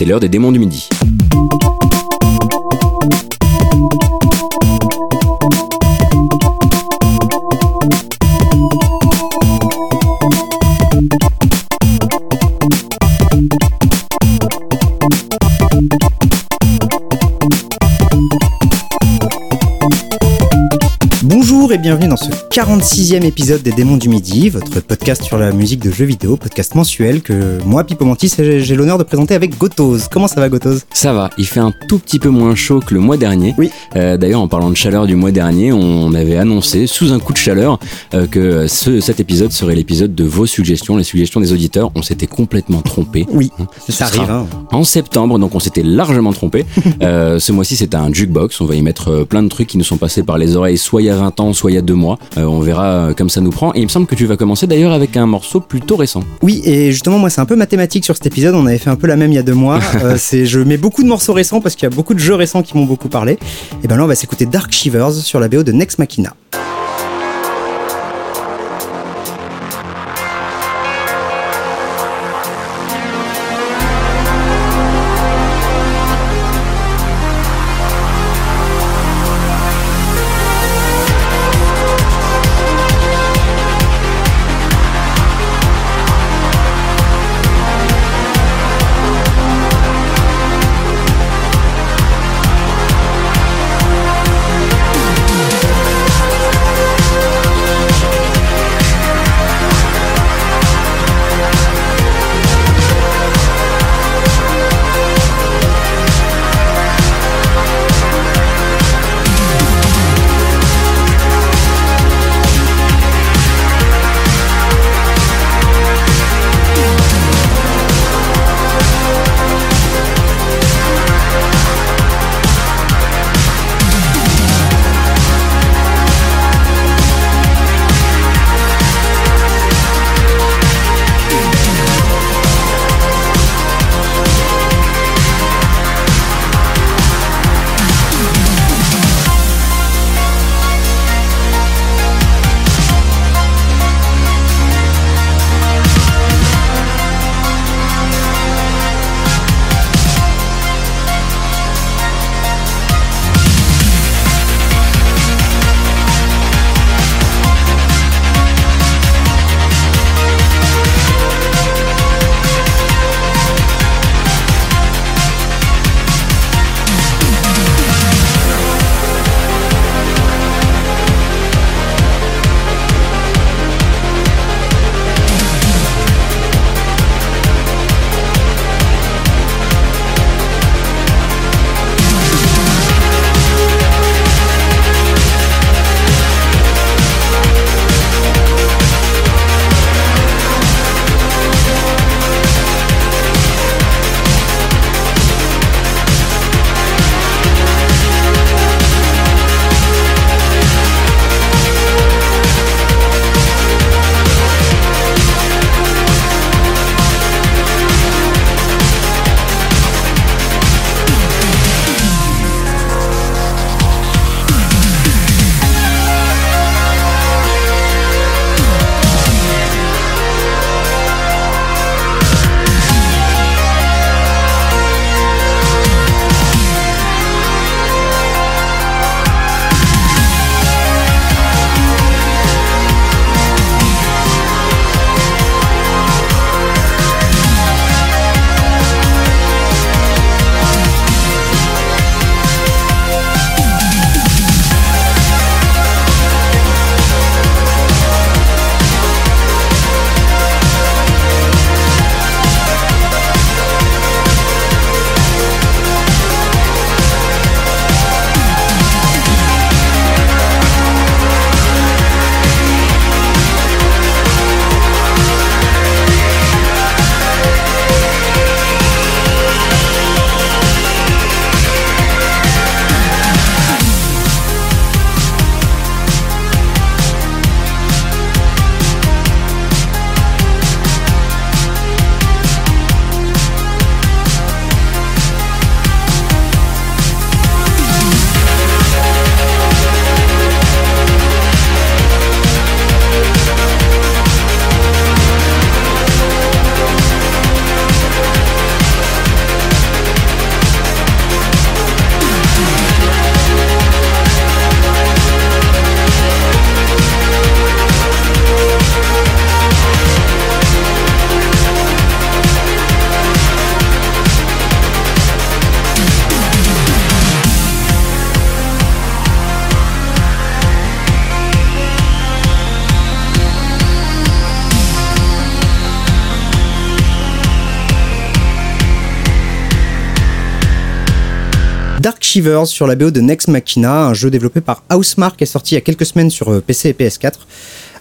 c'est l'heure des démons du midi. Bienvenue dans ce 46e épisode des Démons du Midi, votre podcast sur la musique de jeux vidéo, podcast mensuel que moi, Pipo Mantis, j'ai l'honneur de présenter avec Gotoz. Comment ça va Gotoz Ça va, il fait un tout petit peu moins chaud que le mois dernier. Oui. Euh, D'ailleurs, en parlant de chaleur du mois dernier, on avait annoncé, sous un coup de chaleur, euh, que ce, cet épisode serait l'épisode de vos suggestions, les suggestions des auditeurs. On s'était complètement trompé. Oui, Ce ça arrive. hein. En septembre, donc on s'était largement trompé. Euh, ce mois-ci, c'était un jukebox. On va y mettre plein de trucs qui nous sont passés par les oreilles, soit il y a 20 ans, soit il y a deux mois. Euh, on verra euh, comme ça nous prend. Et il me semble que tu vas commencer d'ailleurs avec un morceau plutôt récent. Oui, et justement, moi, c'est un peu mathématique sur cet épisode. On avait fait un peu la même il y a deux mois. Euh, c'est, je mets beaucoup de morceaux récents parce qu'il y a beaucoup de jeux récents qui m'ont beaucoup parlé. Et ben là, on va s'écouter Dark Shivers sur la BO de Next Machina. Shivers sur la BO de Next Machina, un jeu développé par Housemark est sorti il y a quelques semaines sur euh, PC et PS4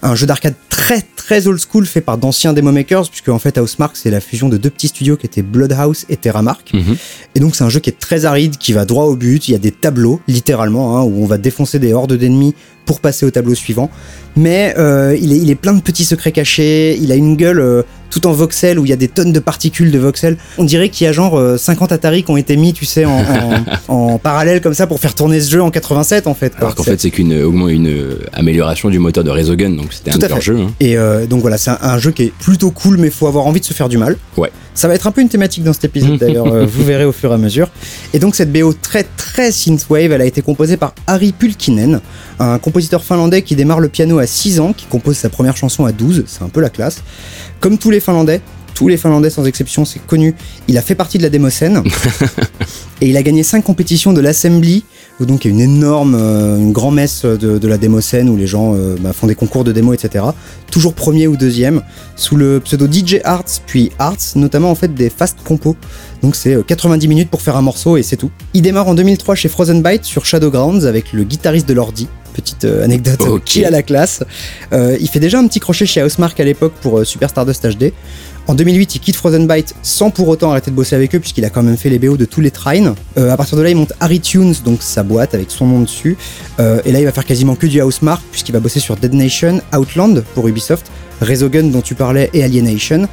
un jeu d'arcade très très old school fait par d'anciens demo makers puisque en fait Housemark c'est la fusion de deux petits studios qui étaient Bloodhouse et Terramark. Mhm. et donc c'est un jeu qui est très aride qui va droit au but. Il y a des tableaux littéralement hein, où on va défoncer des hordes d'ennemis pour passer au tableau suivant mais euh, il, est, il est plein de petits secrets cachés il a une gueule euh, tout en voxel où il y a des tonnes de particules de voxel on dirait qu'il y a genre euh, 50 Atari qui ont été mis tu sais en, en, en parallèle comme ça pour faire tourner ce jeu en 87 en fait quoi. Alors qu'en fait, c'est qu'une augment- une euh, amélioration du moteur de Resogun, donc c'était un fait. jeux. hein. Et euh, donc voilà, c'est un, un jeu qui est plutôt cool, mais faut avoir envie de se faire du mal. Ouais. Ça va être un peu une thématique dans cet épisode d'ailleurs, euh, vous verrez au fur et à mesure. Et donc cette BO très très synthwave, elle a été composée par Harry Pulkinen, un compositeur finlandais qui démarre le piano à 6 ans, qui compose sa première chanson à 12, c'est un peu la classe. Comme tous les Finlandais, tous les Finlandais sans exception, c'est connu, il a fait partie de la démocène. et il a gagné 5 compétitions de l'Assembly, où donc il y a une énorme, euh, une grand messe de, de la démocène où les gens euh, bah, font des concours de démo, etc. Toujours premier ou deuxième, sous le pseudo DJ Arts, puis Arts, notamment en fait des fast compos. Donc c'est euh, 90 minutes pour faire un morceau et c'est tout. Il démarre en 2003 chez Frozen Byte sur Shadowgrounds avec le guitariste de l'ordi. Petite euh, anecdote qui a la classe. Euh, il fait déjà un petit crochet chez Housemark à l'époque pour euh, Super Stardust HD. En 2008, il quitte Frozen Byte sans pour autant arrêter de bosser avec eux, puisqu'il a quand même fait les BO de tous les trains. Euh, à partir de là, il monte Harry Tunes, donc sa boîte avec son nom dessus. Euh, et là, il va faire quasiment que du Housemark, puisqu'il va bosser sur Dead Nation, Outland pour Ubisoft, Resogun dont tu parlais et Alienation.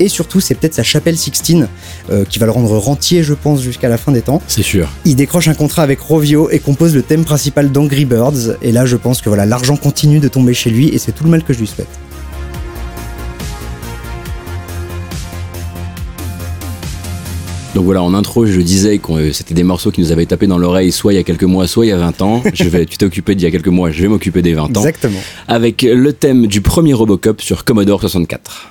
Et surtout, c'est peut-être sa chapelle 16 euh, qui va le rendre rentier, je pense, jusqu'à la fin des temps. C'est sûr. Il décroche un contrat avec Rovio et compose le thème principal d'Angry Birds. Et là, je pense que voilà, l'argent continue de tomber chez lui et c'est tout le mal que je lui souhaite. Donc voilà, en intro, je disais que euh, c'était des morceaux qui nous avaient tapé dans l'oreille soit il y a quelques mois, soit il y a 20 ans. Je vais, tu t'es occupé d'il y a quelques mois, je vais m'occuper des 20 ans. Exactement. Avec le thème du premier Robocop sur Commodore 64.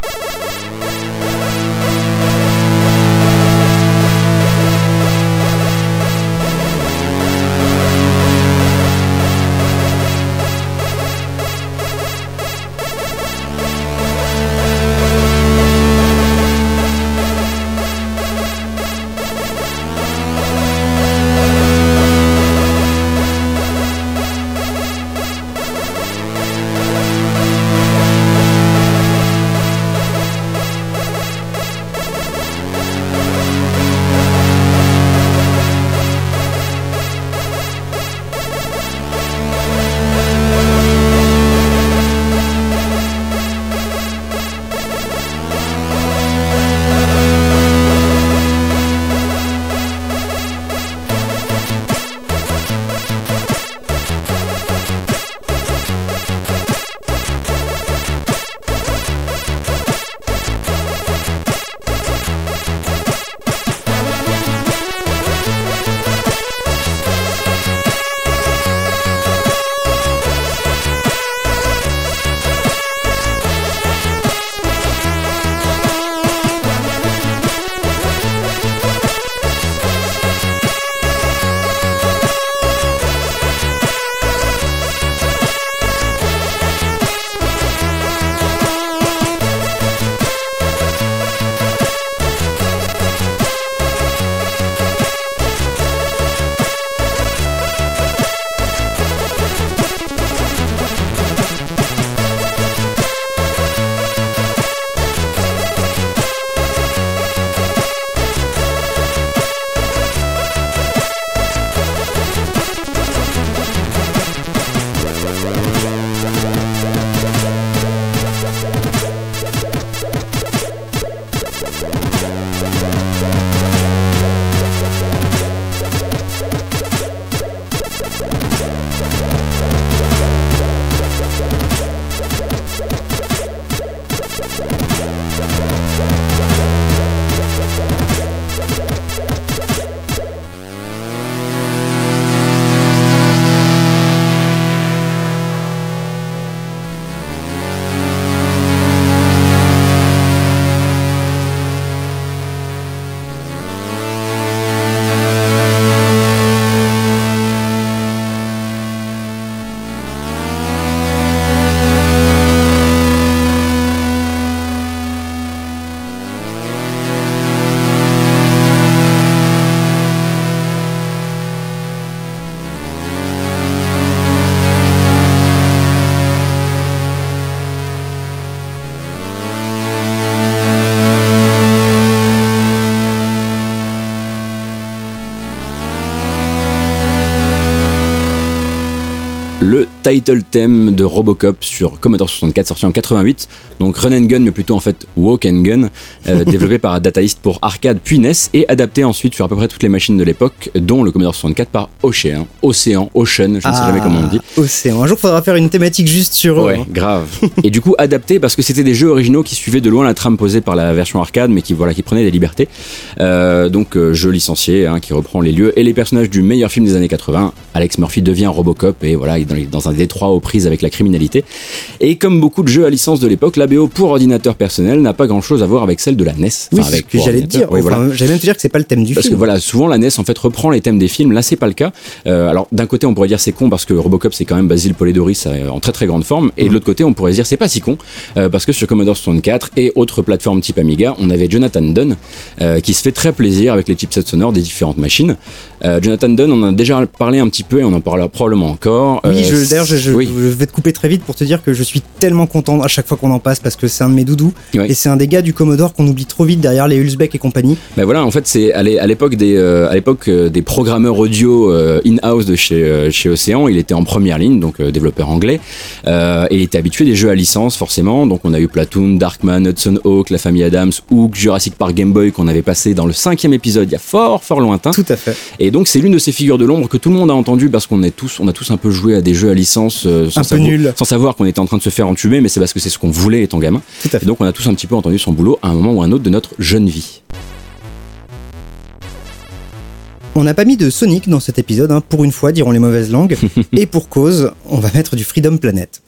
Title theme de Robocop sur Commodore 64 sorti en 88. Donc Run and Gun, mais plutôt en fait Walk and Gun, euh, développé par Data East pour arcade puis NES et adapté ensuite sur à peu près toutes les machines de l'époque, dont le Commodore 64 par Océan, Océan, Ocean, je ne sais jamais comment on dit. Ah, Océan. Un jour, faudra faire une thématique juste sur eux. Ouais, hein. grave. et du coup, adapté parce que c'était des jeux originaux qui suivaient de loin la trame posée par la version arcade, mais qui voilà, qui prenaient des libertés. Euh, donc, euh, jeu licencié, hein, qui reprend les lieux et les personnages du meilleur film des années 80. Alex Murphy devient Robocop et voilà, il est dans, dans un détroit aux prises avec la criminalité. Et comme beaucoup de jeux à licence de l'époque, la BO pour ordinateur personnel n'a pas grand chose à voir avec celle de la NES. Oui, ce avec que j'allais te dire. ordinateur. Oui, Enfin, voilà. J'allais même te dire que c'est pas le thème du Parce que film. voilà, souvent la NES en fait reprend les thèmes des films. Là, c'est pas le cas. Euh, alors d'un côté, on pourrait dire c'est con parce que Robocop c'est quand même Basil Polidoris euh, en très très grande forme, et de l'autre côté, on pourrait dire c'est pas si con euh, parce que sur Commodore 64 et autres plateformes type Amiga, on avait Jonathan Dunn euh, qui se fait très plaisir avec les chipsets sonores des différentes machines. Jonathan Dunn, on en a déjà parlé un petit peu et on en parlera probablement encore. Oui, d'ailleurs, je, je- oui. je vais te couper très vite pour te dire que je suis tellement content à chaque fois qu'on en passe parce que c'est un de mes doudous Oui. Et c'est un des gars du Commodore qu'on oublie trop vite derrière les Hulsbeck et compagnie. Ben voilà, en fait, c'est à l'é- à l'époque des, euh, à l'époque euh, des programmeurs audio euh, in-house de chez, chez Océan. Il était en première ligne, donc développeur anglais, euh, et il était habitué des jeux à licence, forcément. Donc on a eu Platoon, Darkman, Hudson Hawk, La Famille Adams, Hook, Jurassic Park Game Boy qu'on avait passé dans le cinquième épisode il y a fort fort lointain. Tout à fait. Et donc c'est l'une de ces figures de l'ombre que tout le monde a entendu parce qu'on est tous, on a tous un peu joué à des jeux à licence euh, sans, Un peu savoir, nul. sans savoir qu'on était en train de se faire entuber, mais c'est parce que c'est ce qu'on voulait étant gamin. Tout à Et fait. donc on a tous un petit peu entendu son boulot à un moment ou un autre de notre jeune vie. On n'a pas mis de Sonic dans cet épisode, hein, pour une fois, diront les mauvaises langues. et pour cause, on va mettre du Freedom Planet.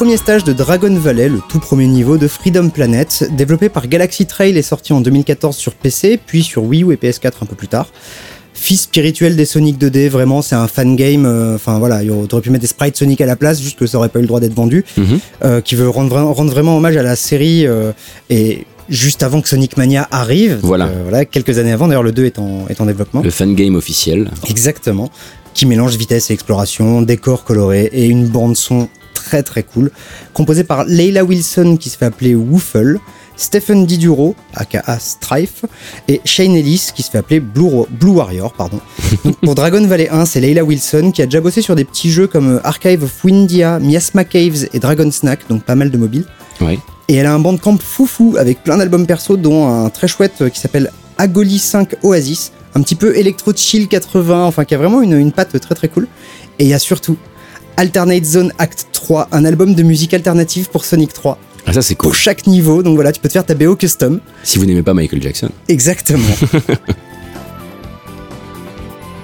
Premier stage de Dragon Valley, le tout premier niveau de Freedom Planet, développé par Galaxy Trail, est sorti en 2014 sur PC, puis sur Wii U et PS4 un peu plus tard. Fils spirituel des Sonic 2D, vraiment c'est un fan game. euh, Enfin voilà, il aurait pu mettre des sprites Sonic à la place, juste que ça aurait pas eu le droit d'être vendu. Mhm. euh, qui veut rendre, vra- rendre vraiment hommage à la série euh, et juste avant que Sonic Mania arrive. Voilà. Euh, voilà, quelques années avant. D'ailleurs, le 2 est en, est en développement. Le fan game officiel. Exactement. Qui mélange vitesse et exploration, décors colorés et une bande son très très cool. Composée par Leila Wilson qui se fait appeler Woofle, Stephen Diduro, aka Strife, et Shane Ellis qui se fait appeler Blue, Warrior. Pardon. Donc, pour Dragon Valley 1, c'est Leila Wilson qui a déjà bossé sur des petits jeux comme euh, Archive of Windia, Miasma Caves et Dragon Snack, donc pas mal de mobiles. Et elle a un bandcamp foufou avec plein d'albums perso, dont un très chouette euh, qui s'appelle Agoli 5 Oasis, un petit peu électro chill 80, enfin qui a vraiment une, une patte très très cool. Et il y a surtout Alternate Zone Act 3, un album de musique alternative pour Sonic 3, Ah, ça c'est cool. pour chaque niveau. Donc voilà, tu peux te faire ta BO custom. Si vous n'aimez pas Michael Jackson. Exactement.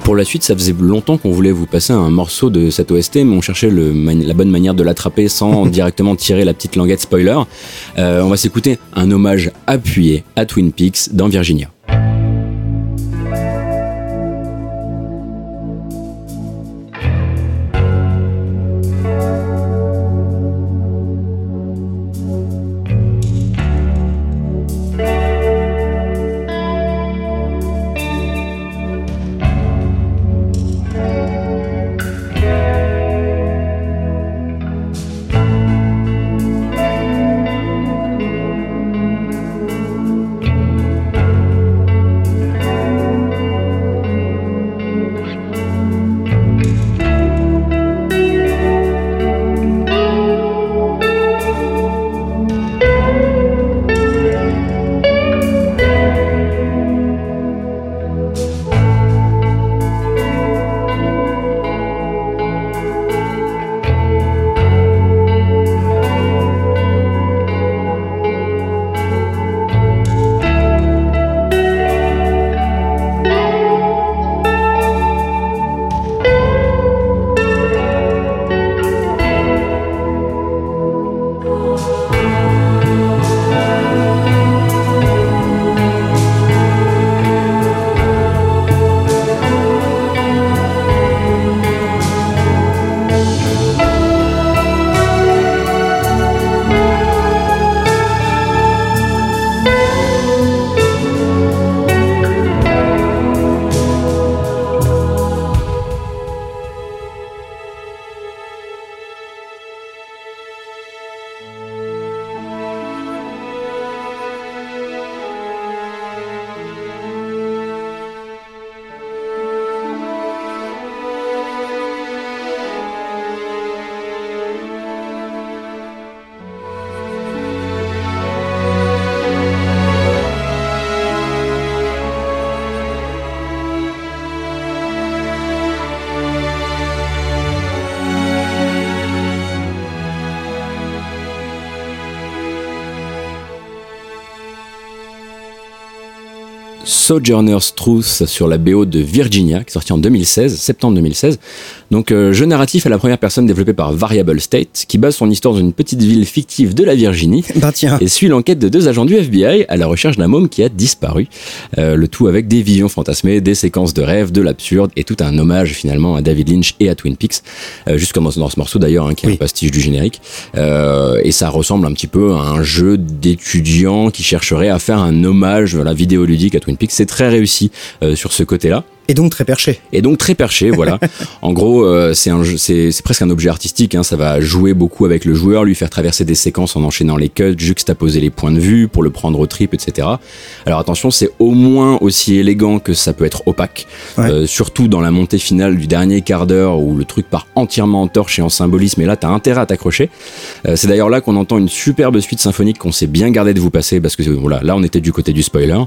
Pour la suite, ça faisait longtemps qu'on voulait vous passer un morceau de cette OST, mais on cherchait le la bonne manière de l'attraper sans directement tirer la petite languette spoiler. Euh, on va s'écouter un hommage appuyé à Twin Peaks dans Virginia. Sojourner's Truth sur la BO de Virginia, qui est sortie en 2016, septembre 2016. Donc, euh, jeu narratif à la première personne développé par Variable State, qui base son histoire dans une petite ville fictive de la Virginie ben tiens. et suit l'enquête de deux agents du FBI à la recherche d'un môme qui a disparu. Euh, le tout avec des visions fantasmées, des séquences de rêves, de l'absurde et tout un hommage finalement à David Lynch et à Twin Peaks, euh, juste comme dans, ce morceau d'ailleurs, hein, qui est Oui. un pastiche du générique. Euh, et ça ressemble un petit peu à un jeu d'étudiants qui chercherait à faire un hommage voilà, vidéoludique à Twin Peaks. C'est très réussi euh, sur ce côté-là. Et donc très perché. Et donc très perché, voilà. en gros, euh, c'est presque un objet artistique. Hein, ça va jouer beaucoup avec le joueur, lui faire traverser des séquences en enchaînant les cuts, juxtaposer les points de vue pour le prendre au trip, etc. Alors attention, c'est au moins aussi élégant que ça peut être opaque. Ouais. Euh, surtout dans la montée finale du dernier quart d'heure où le truc part entièrement en torche et en symbolisme. Et là, t'as intérêt à t'accrocher. Euh, c'est d'ailleurs là qu'on entend une superbe suite symphonique qu'on s'est bien gardé de vous passer parce que voilà, là on était du côté du spoiler,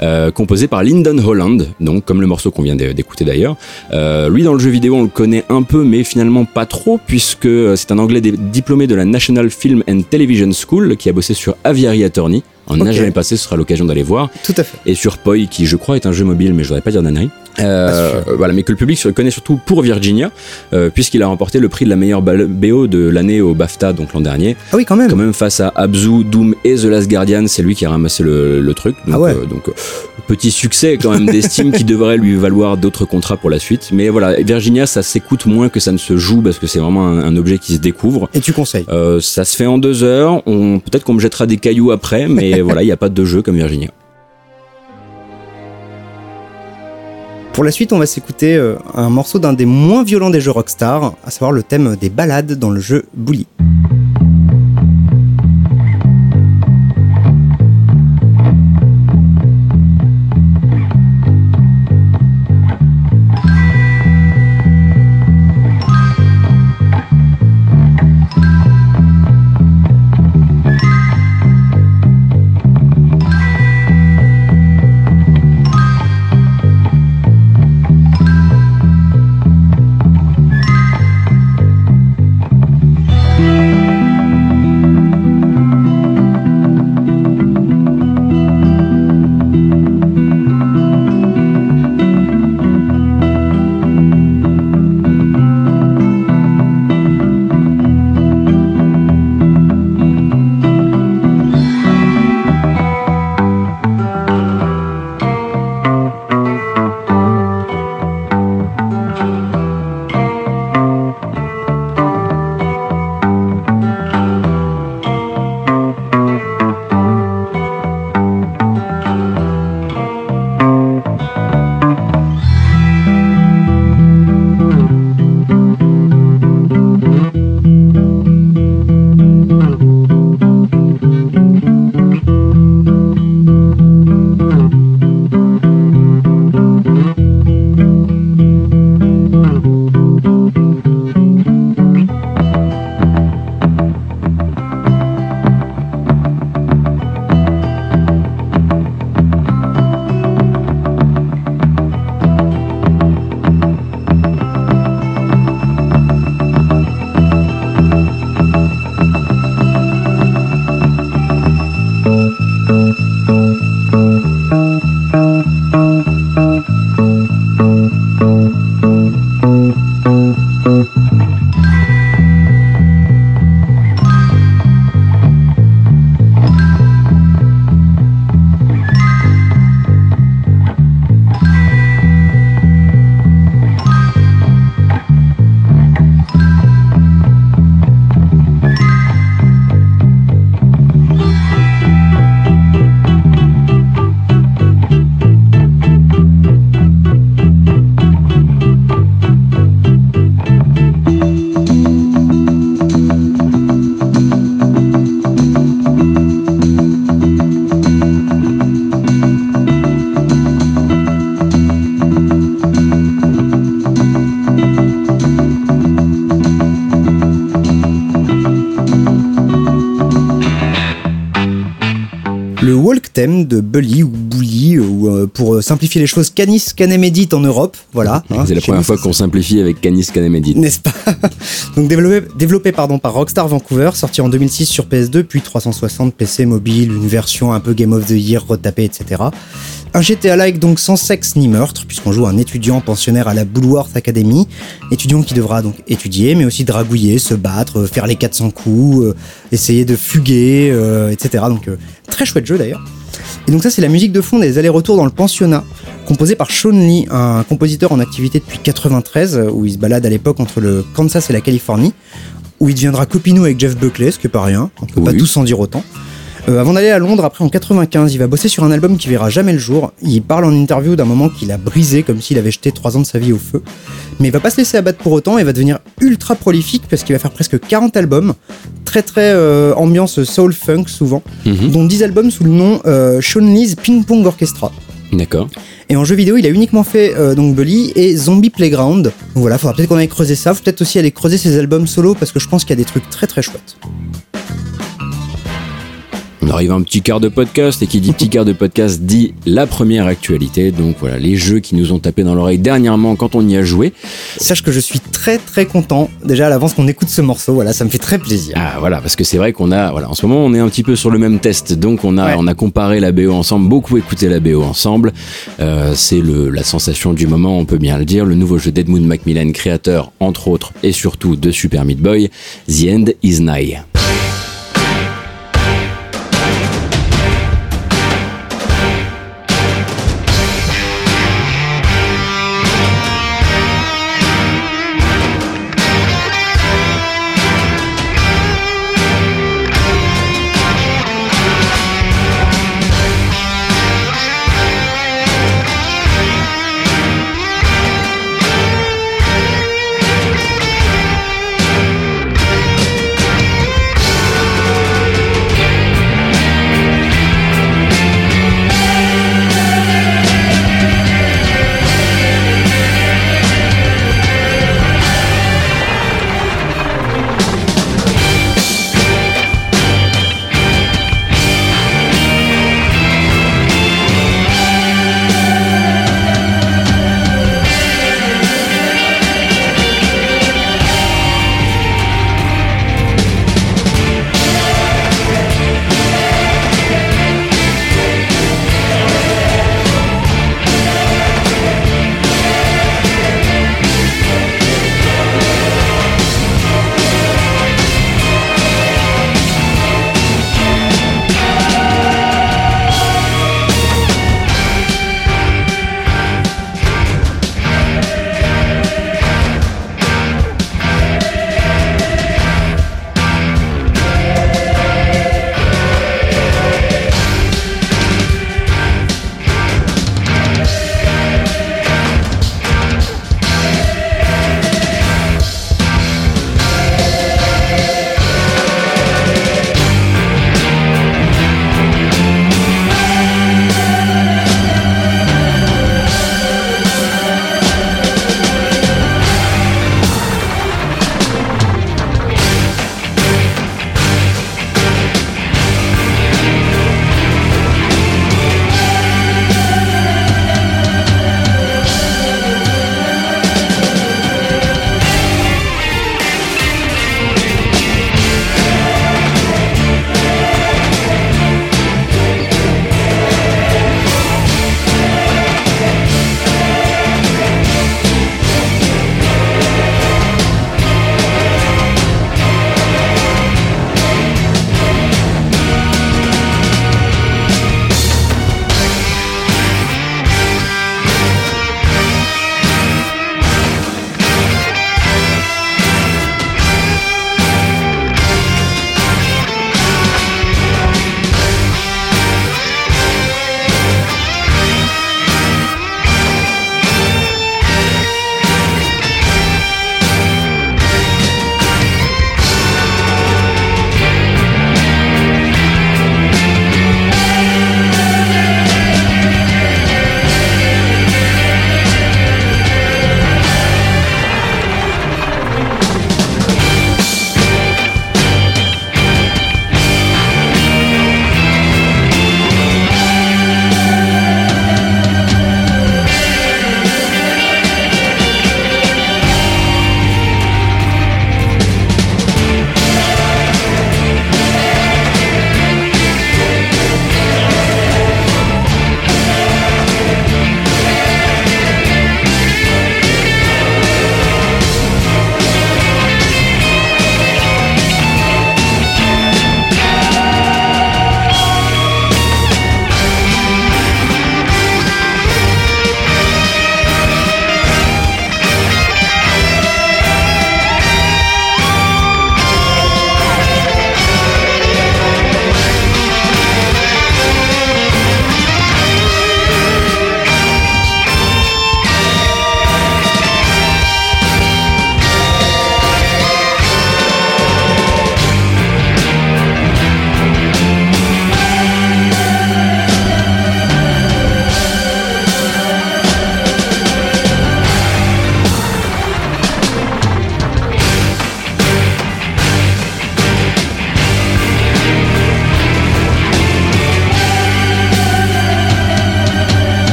euh, composé par Lyndon Holland, donc comme le morceau qu'on vient d'é- d'écouter d'ailleurs. Euh, lui dans le jeu vidéo on le connaît un peu mais finalement pas trop puisque euh, c'est un anglais diplômé de la National Film and Television School qui a bossé sur Aviary Attorney. On n'a jamais passé, ce sera l'occasion d'aller voir. Tout à fait. Et sur Poi qui je crois est un jeu mobile mais je voudrais pas dire d'annerie. Euh, voilà, mais que le public se connaît surtout pour Virginia, euh, puisqu'il a remporté le prix de la meilleure BO de l'année au BAFTA, donc l'an dernier. Ah oui, quand même. Quand même face à Abzu, Doom et The Last Guardian, c'est lui qui a ramassé le, le truc. Donc, Ah ouais. euh, donc euh, petit succès quand même d'estime qui devrait lui valoir d'autres contrats pour la suite. Mais voilà, Virginia, ça s'écoute moins que ça ne se joue parce que c'est vraiment un, un objet qui se découvre. Et tu conseilles? Euh, ça se fait en deux heures. On peut-être qu'on me jettera des cailloux après, mais voilà, il n'y a pas de jeu comme Virginia. Pour la suite, on va s'écouter euh, un morceau d'un des moins violents des jeux Rockstar, à savoir le thème des balades dans le jeu Bully. Le walk theme de Bully ou Bully, ou euh, pour euh, simplifier les choses, Canis Canem Edit en Europe, voilà. hein, c'est la chez première fois qu'on simplifie avec Canis Canem Edit. n'est-ce pas Donc développé, développé pardon, par Rockstar Vancouver, sorti en 2006 sur PS2, puis 360 PC mobile, une version un peu Game of the Year retapée, etc. Un GTA-like donc sans sexe ni meurtre, puisqu'on joue un étudiant pensionnaire à la Bullworth Academy, étudiant qui devra donc étudier, mais aussi dragouiller, se battre, euh, faire les 400 coups, euh, essayer de fuguer, euh, etc. Donc euh, très chouette jeu d'ailleurs. Et donc ça c'est la musique de fond des allers-retours dans le pensionnat, composée par Sean Lee, un compositeur en activité depuis 93, euh, où il se balade à l'époque entre le Kansas et la Californie, où il deviendra copinou avec Jeff Buckley, ce qui est pas rien, on peut pas tous en dire autant. Euh, avant d'aller à Londres, après en 95, il va bosser sur un album qui verra jamais le jour. Il parle en interview d'un moment qu'il a brisé comme s'il avait jeté 3 ans de sa vie au feu. Mais il va pas se laisser abattre pour autant et va devenir ultra prolifique parce qu'il va faire presque 40 albums, très très euh, ambiance soul funk souvent, Mhm. dont 10 albums sous le nom euh, Sean Lee's Ping Pong Orchestra. D'accord. Et en jeu vidéo, il a uniquement fait euh, donc Bully et Zombie Playground. Donc voilà, faudra peut-être qu'on aille creuser ça, faut peut-être aussi aller creuser ses albums solo parce que je pense qu'il y a des trucs très très chouettes. On arrive à un petit quart de podcast et qui dit petit quart de podcast dit la première actualité. Donc voilà, les jeux qui nous ont tapé dans l'oreille dernièrement quand on y a joué. Sache que je suis très très content déjà à l'avance qu'on écoute ce morceau. Voilà, ça me fait très plaisir. Ah voilà, parce que c'est vrai qu'on a, voilà, en ce moment on est un petit peu sur le même test, donc on a, on a comparé la BO ensemble, beaucoup écouté la BO ensemble. Euh, c'est le, la sensation du moment, on peut bien le dire. Le nouveau jeu d'Edmund Macmillan, créateur entre autres et surtout de Super Meat Boy, The End is Nigh.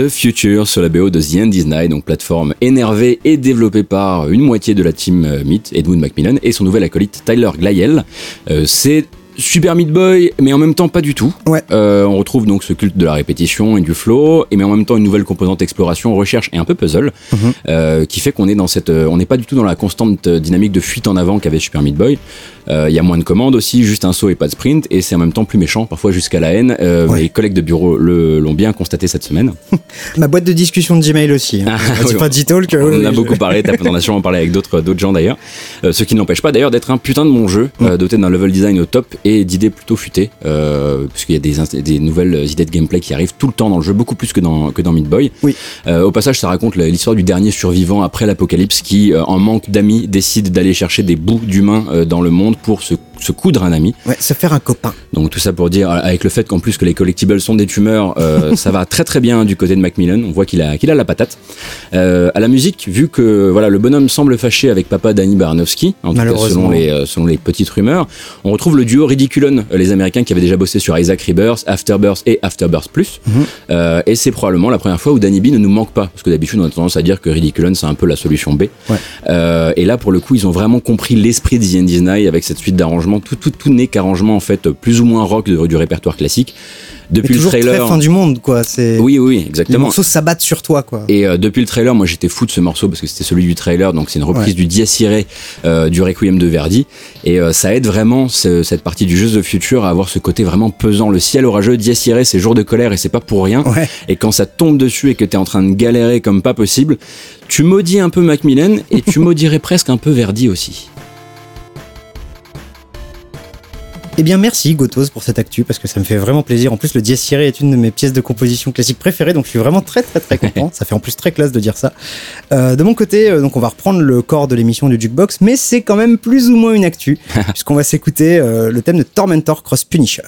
The Future sur la BO de The End is Night, donc plateforme énervée et développée par une moitié de la team euh, Meat, Edmund Macmillan, et son nouvel acolyte Tyler Glayel. Euh, c'est Super Meat Boy, mais en même temps pas du tout. Ouais. Euh, on retrouve donc ce culte de la répétition et du flow, et mais en même temps une nouvelle composante exploration, recherche et un peu puzzle, Mhm. euh, qui fait qu'on est dans cette, on n'est pas du tout dans la constante dynamique de fuite en avant qu'avait Super Meat Boy. Euh, Il y a moins de commandes aussi, juste un saut et pas de sprint, et c'est en même temps plus méchant, parfois jusqu'à la haine. Euh, Ouais. Mes collègues de bureau l'ont bien constaté cette semaine. Ma boîte de discussion de Gmail aussi. Hein. Ah, oui, pas. On oui, en a je- beaucoup parlé, t'as- on a sûrement parlé avec d'autres d'autres gens d'ailleurs. Euh, ce qui n'empêche pas d'ailleurs d'être un putain de bon jeu, Mm. euh, doté d'un level design au top et d'idées plutôt futées, euh, puisqu'il y a des, nouvelles idées de gameplay qui arrivent tout le temps dans le jeu, beaucoup plus que dans, que dans Meat Boy. Oui. Euh, au passage, ça raconte l'histoire du dernier survivant après l'apocalypse qui, euh, en manque d'amis, décide d'aller chercher des bouts d'humains euh, dans le monde pour se, se coudre un ami. Ouais, se faire un copain. Donc tout ça pour dire, avec le fait qu'en plus que les collectibles sont des tumeurs, euh, ça va très très bien du côté de Macmillan. On voit qu'il a, qu'il a la patate. Euh, à la musique, vu que voilà le bonhomme semble fâché avec papa Danny Baranowski, en tout cas selon les, euh, selon les petites rumeurs, on retrouve le duo Ridiculon, euh, les Américains qui avaient déjà bossé sur Isaac Rebirth, Afterbirth et Afterbirth Plus. Mhm. Euh, et c'est probablement la première fois où Danny B ne nous manque pas, parce que d'habitude on a tendance à dire que Ridiculon c'est un peu la solution B. Ouais. Euh, et là pour le coup ils ont vraiment compris l'esprit de The End avec cette suite d'arrangements, tout, tout, tout n'est qu'arrangement en fait plus ou moins rock du répertoire classique. Mais Depuis le trailer. très fin du monde, quoi. C'est Oui, oui, les exactement. morceaux s'abattent sur toi, quoi. Et euh, depuis le trailer, moi j'étais fou de ce morceau parce que c'était celui du trailer, donc c'est une reprise Ouais. du Dies Irae euh, du Requiem de Verdi. Et euh, ça aide vraiment ce- cette partie du jeu The Future à avoir ce côté vraiment pesant. Le ciel orageux, Dies Irae, c'est jour de colère et c'est pas pour rien. Ouais. Et quand ça tombe dessus et que t'es en train de galérer comme pas possible, tu maudis un peu Macmillan et tu maudirais presque un peu Verdi aussi. Eh bien, merci Gotos pour cette actu parce que ça me fait vraiment plaisir. En plus, le Dies Irae est une de mes pièces de composition classique préférées, donc je suis vraiment très très très content. ça fait en plus très classe de dire ça. Euh, de mon côté, euh, donc on va reprendre le corps de l'émission du jukebox, mais c'est quand même plus ou moins une actu puisqu'on va s'écouter euh, le thème de Tormentor Cross Punisher.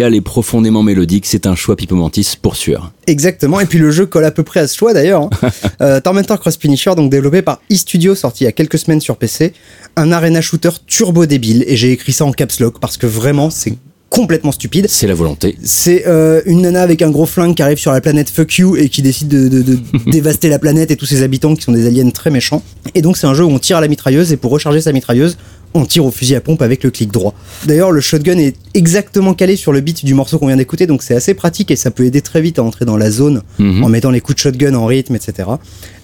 Musical et profondément mélodique, c'est un choix Pipo Mantis pour sûr. Exactement, et puis le jeu colle à peu près à ce choix d'ailleurs. hein. Euh, Tormentor Cross Punisher, donc développé par eStudio, sorti il y a quelques semaines sur PC, un arena shooter turbo débile, et j'ai écrit ça en caps lock parce que vraiment c'est complètement stupide. C'est la volonté. C'est euh, une nana avec un gros flingue qui arrive sur la planète Fuck You et qui décide de, de- de dévaster la planète et tous ses habitants qui sont des aliens très méchants. Et donc c'est un jeu où on tire à la mitrailleuse et pour recharger sa mitrailleuse, on tire au fusil à pompe avec le clic droit. D'ailleurs, le shotgun est exactement calé sur le beat du morceau qu'on vient d'écouter, donc c'est assez pratique et ça peut aider très vite à entrer dans la zone Mhm. en mettant les coups de shotgun en rythme, etc.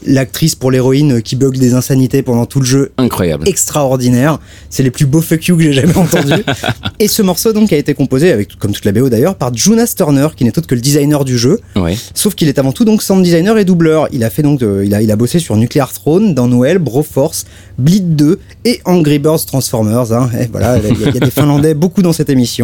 L'actrice pour l'héroïne qui bug des insanités pendant tout le jeu, Incroyable. extraordinaire. C'est les plus beaux fuck you que j'ai jamais entendus. et ce morceau donc a été composé, avec, comme toute la BO d'ailleurs, par Jonas Turner, qui n'est autre que le designer du jeu. Ouais. Sauf qu'il est avant tout donc sound designer et doubleur. Il a fait donc, de- il a, il a bossé sur Nuclear Throne, dans Noël, Broforce, Bleed 2 et Angry Birds Transformers. Hein. Et voilà, il y, a- il y a des Finlandais beaucoup dans cette émission.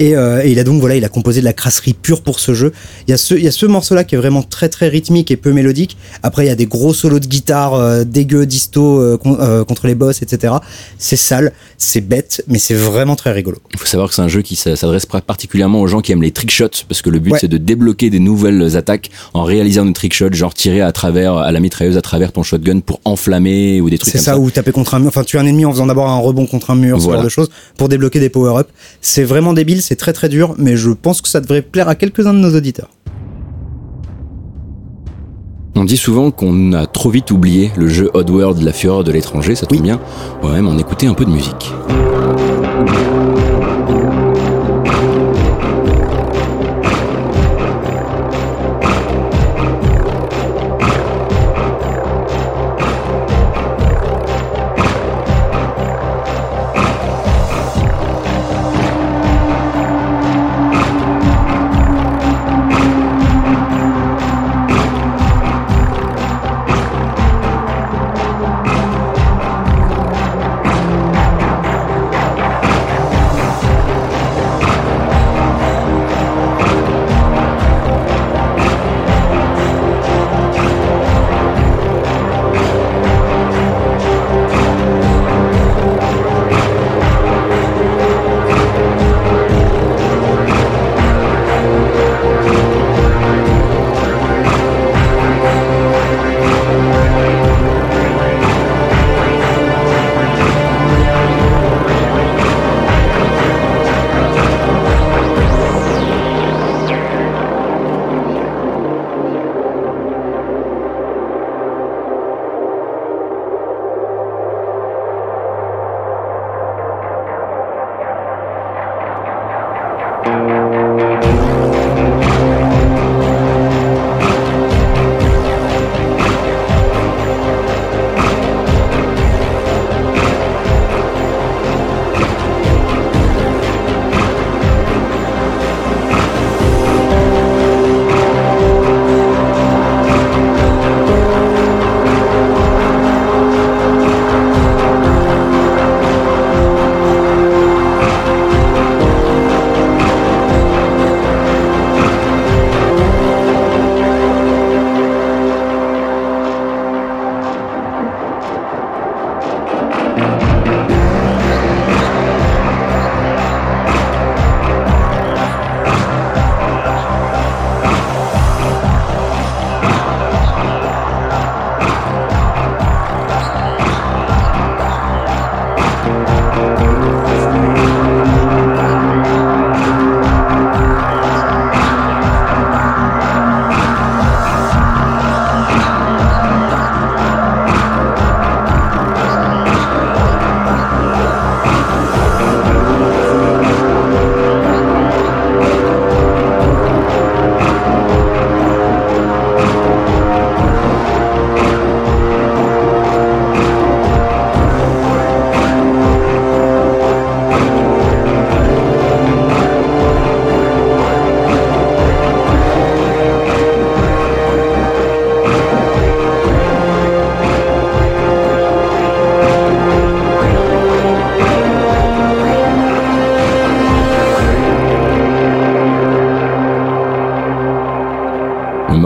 Et, euh, et il a donc voilà, il a composé de la crasserie pure pour ce jeu. Il y a ce, il y a ce morceau-là qui est vraiment très très rythmique et peu mélodique. Après, il y a des gros solos de guitare euh, dégueux, disto euh, con- euh, contre les boss, etc. C'est sale, c'est bête, mais c'est vraiment très rigolo. Il faut savoir que c'est un jeu qui s'adresse particulièrement aux gens qui aiment les trickshots, parce que le but Ouais. c'est de débloquer des nouvelles attaques en réalisant des trickshots, genre tirer à travers, à la mitrailleuse à travers ton shotgun pour enflammer ou des trucs C'est comme ça, ça. ou taper contre un mur, enfin tuer un ennemi en faisant d'abord un rebond contre un mur, ce genre de choses, pour débloquer des power-ups. C'est vraiment débile, c'est très très dur, mais je pense que ça devrait plaire à quelques-uns de nos auditeurs. On dit souvent qu'on a trop vite oublié le jeu Oddworld, la fureur de l'étranger, ça tombe Oui. bien. Ouais, mais on écoutait un peu de musique.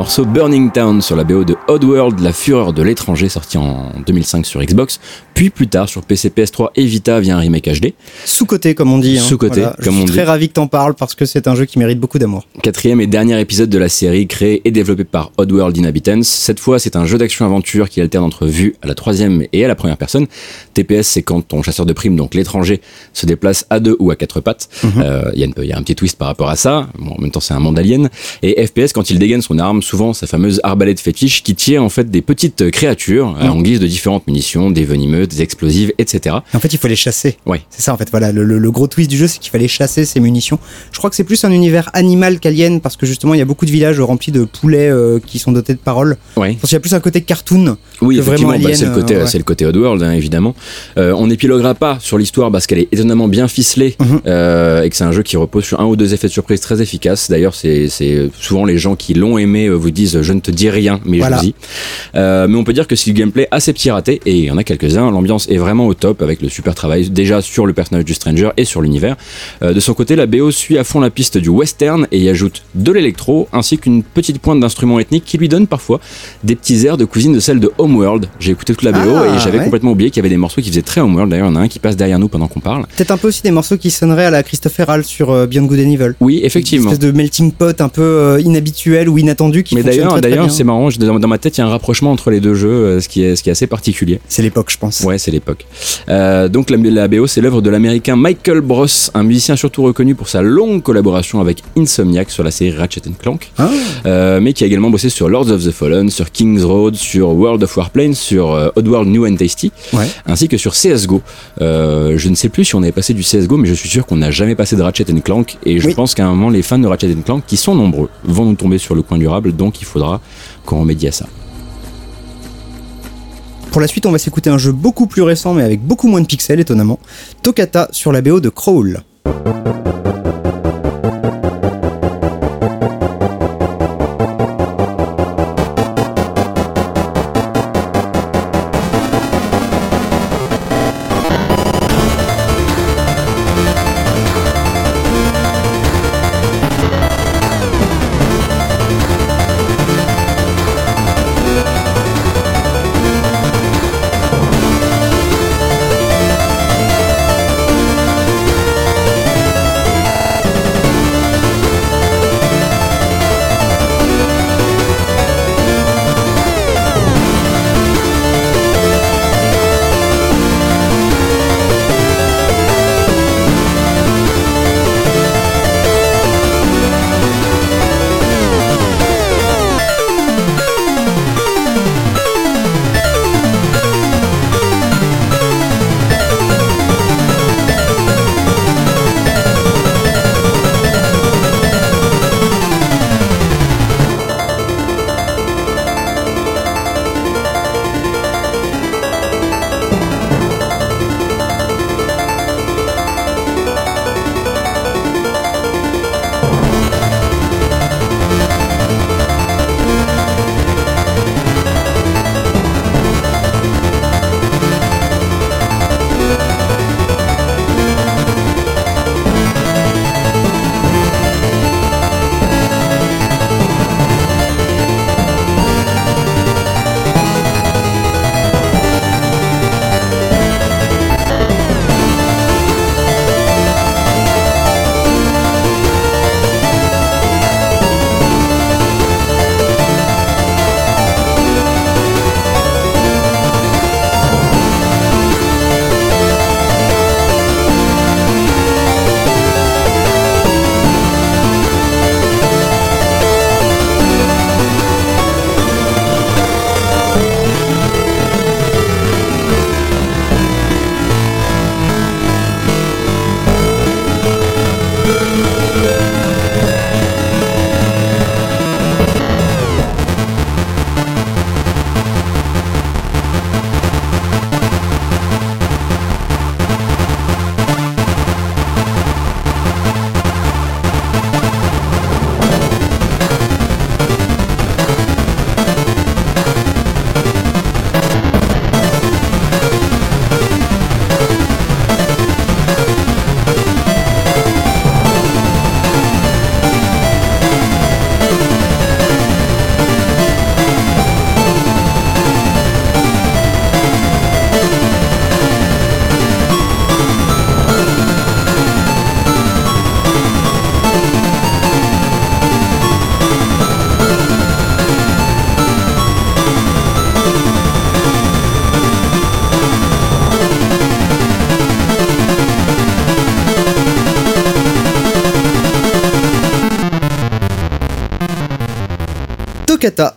Morceau Burning Town sur la BO de Oddworld, La Fureur de l'étranger, sorti en 2005 sur Xbox, puis plus tard sur PC, PS3 et Vita via un remake HD. Sous-côté, comme on dit. hein. Sous-coté, Je comme suis on très ravi que t'en parles parce que c'est un jeu qui mérite beaucoup d'amour. Quatrième et dernier épisode de la série créé et développé par Oddworld Inhabitants. Cette fois, c'est un jeu d'action-aventure qui alterne entre vue à la troisième et à la première personne. TPS, c'est quand ton chasseur de primes, donc l'étranger, se déplace à deux ou à quatre pattes. Euh, Il y, a y un petit twist par rapport à ça. Bon, en même temps, c'est un monde alien. Et FPS, quand il dégaine son arme, souvent sa fameuse arbalète fétiche qui étiez en fait des petites créatures euh, Mm. en guise de différentes munitions, des venimeuses, des explosives, etc. Et en fait, il faut les chasser. Ouais. C'est ça, en fait. Voilà, le, le- le gros twist du jeu, c'est qu'il fallait chasser ces munitions. Je crois que c'est plus un univers animal qu'alien, parce que justement, il y a beaucoup de villages remplis de poulets euh, qui sont dotés de paroles. Ouais. Je pense qu'il y a plus un côté cartoon. Oui, effectivement, bah, c'est le côté, euh, ouais. c'est le côté Oddworld, hein, évidemment. Euh, on n'épiloguera pas sur l'histoire parce qu'elle est étonnamment bien ficelée Mhm. euh, et que c'est un jeu qui repose sur un ou deux effets de surprise très efficaces. D'ailleurs, c'est souvent les gens qui l'ont aimé vous disent je ne te dis rien, mais Voilà. je le dis. Euh, mais on peut dire que si le gameplay a ses petits ratés et il y en a quelques-uns, l'ambiance est vraiment au top avec le super travail déjà sur le personnage du Stranger et sur l'univers. De son côté, la BO suit à fond la piste du western et y ajoute de l'électro ainsi qu'une petite pointe d'instruments ethniques qui lui donne parfois des petits airs de cousine de celle de Homeworld. J'ai écouté toute la BO Ah, et j'avais ouais. complètement oublié qu'il y avait des morceaux qui faisaient très Homeworld. D'ailleurs, il y en a un qui passe derrière nous pendant qu'on parle. Peut-être un peu aussi des morceaux qui sonneraient à la Christopher Hall sur euh, Beyond Good and Evil. Oui, Une effectivement. espèce de melting pot un peu euh, inhabituel ou inattendu qui Mais d'ailleurs, c'est marrant. je- Dans, dans ma tête, il y a un rapprochement entre les deux jeux, euh, ce qui est, ce qui est assez particulier. C'est l'époque, je pense. Ouais, c'est l'époque. Euh, donc la, la BO, c'est l'œuvre de l'américain Michael Bros, un musicien surtout reconnu pour sa longue collaboration avec Insomniac sur la série Ratchet Clank, Ah, mais qui a également bossé sur Lords of the Fallen, sur King's Road, sur World of Sur euh, Oddworld New and Tasty, ouais. ainsi que sur CSGO. Euh, je ne sais plus si on avait passé du CSGO, mais je suis sûr qu'on n'a jamais passé de Ratchet Clank, et je Oui. pense qu'à un moment, les fans de Ratchet Clank, qui sont nombreux, vont nous tomber sur le coin durable, donc il faudra qu'on remédie à ça. Pour la suite, on va s'écouter un jeu beaucoup plus récent, mais avec beaucoup moins de pixels, étonnamment. Tokata sur la BO de Crawl.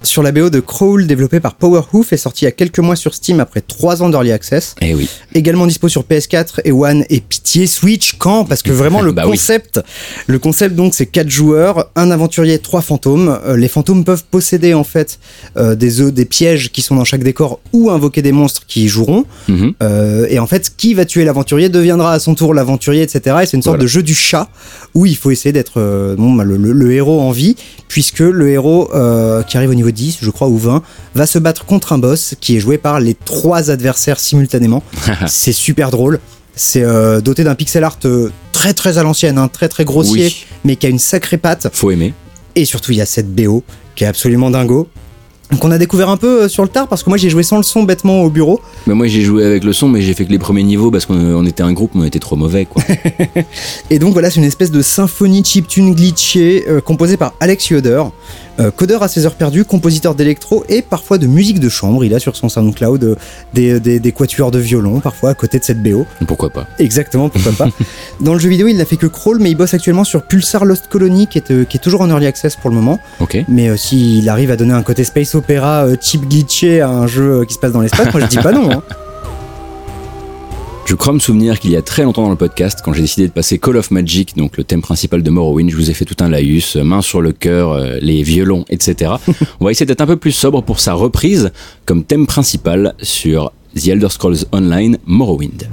Sur la BO de Crawl développé par Powerhoof est sorti il y a quelques mois sur Steam après 3 ans d'early access. Eh oui. Également dispo sur PS4 et One et pitié Switch quand? Parce que vraiment le Bah oui. concept le concept donc c'est quatre joueurs, un aventurier, trois fantômes. Euh, les fantômes peuvent posséder en fait euh, des œufs, des pièges qui sont dans chaque décor ou invoquer des monstres qui y joueront. Mhm. Euh, et en fait, qui va tuer l'aventurier deviendra à son tour l'aventurier, etc. Et c'est une sorte Voilà. de jeu du chat où il faut essayer d'être bon, bah, le, le- le héros en vie, puisque le héros qui arrive au niveau 10, je crois, ou 20, va se battre contre un boss qui est joué par les trois adversaires simultanément. c'est super drôle. C'est euh, doté d'un pixel art euh, très très à l'ancienne, hein, très très grossier, Oui. mais qui a une sacrée patte. Faut aimer. Et surtout, il y a cette BO qui est absolument dingo. Qu'on a découvert un peu euh, sur le tard parce que moi j'ai joué sans le son bêtement au bureau. Mais moi j'ai joué avec le son, mais j'ai fait que les premiers niveaux parce qu'on on était un groupe, mais on était trop mauvais quoi. Et donc voilà, c'est une espèce de symphonie chiptune glitchée euh, composée par Alex Yoder, euh, codeur à ses heures perdues, compositeur d'électro et parfois de musique de chambre. Il a sur son SoundCloud euh, des, des, des quatuors de violon parfois à côté de cette BO. Pourquoi pas Exactement, pourquoi pas. Dans le jeu vidéo, il n'a fait que crawl, mais il bosse actuellement sur Pulsar Lost Colony qui est, euh, qui est toujours en early access pour le moment. Ok. Mais s'il arrive à donner un côté space opéra cheap glitché à un jeu qui se passe dans l'espace, moi je dis pas non. hein. Je crois me souvenir qu'il y a très longtemps dans le podcast, quand j'ai décidé de passer Call of Magic, donc le thème principal de Morrowind, je vous ai fait tout un laïus, main sur le cœur, euh, les violons, etc. On va essayer d'être un peu plus sobre pour sa reprise comme thème principal sur The Elder Scrolls Online Morrowind.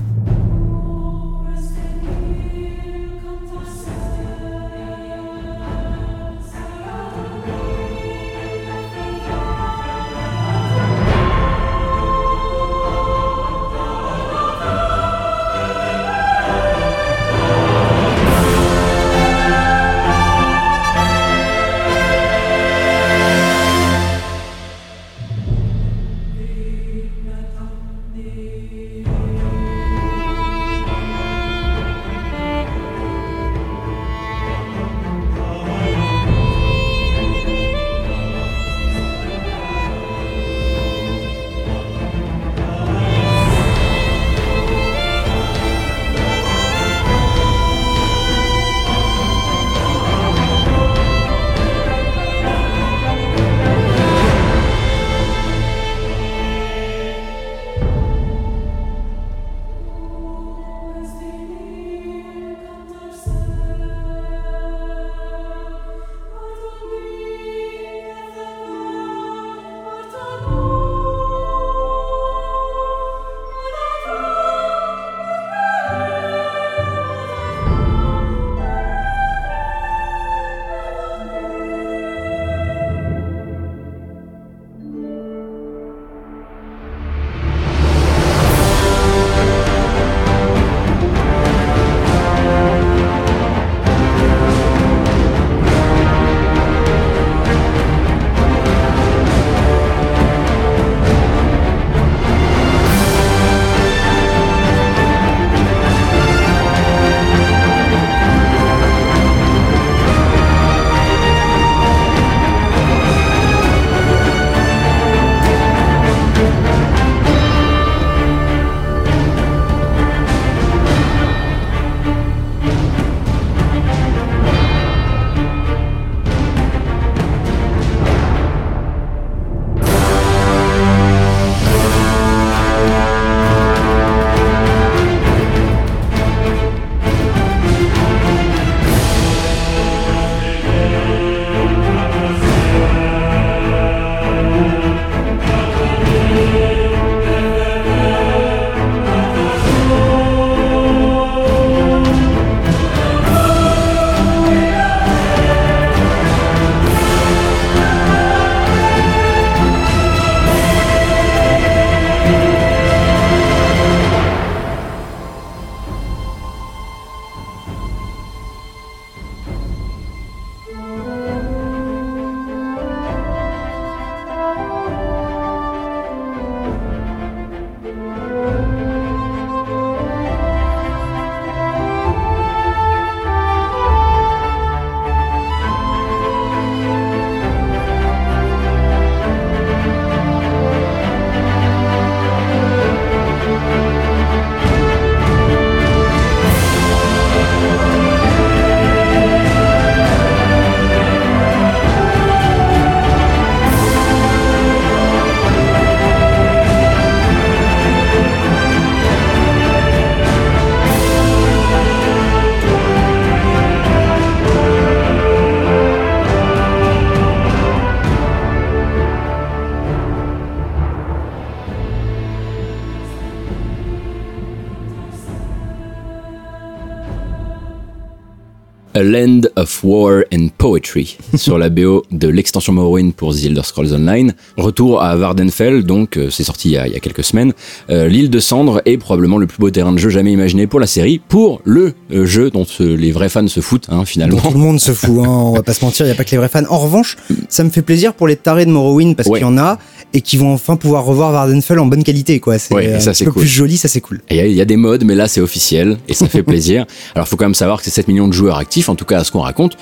Of War and Poetry sur la BO de l'extension Morrowind pour The Elder Scrolls Online. Retour à Vardenfell, donc euh, c'est sorti il y, a, il y, a, quelques semaines. Euh, L'île de Cendre est probablement le plus beau terrain de jeu jamais imaginé pour la série, pour le euh, jeu dont les vrais fans se foutent hein, finalement. tout le monde se fout, hein, on va pas se mentir, il y a pas que les vrais fans. En revanche, ça me fait plaisir pour les tarés de Morrowind parce ouais. qu'il y en a et qui vont enfin pouvoir revoir Vardenfell en bonne qualité quoi. C'est ouais, un peu cool. plus joli, ça c'est cool. Il y, y, a des modes, mais là c'est officiel et ça fait plaisir. Alors faut quand même savoir que c'est 7 millions de joueurs actifs, en tout cas à ce qu'on raconte.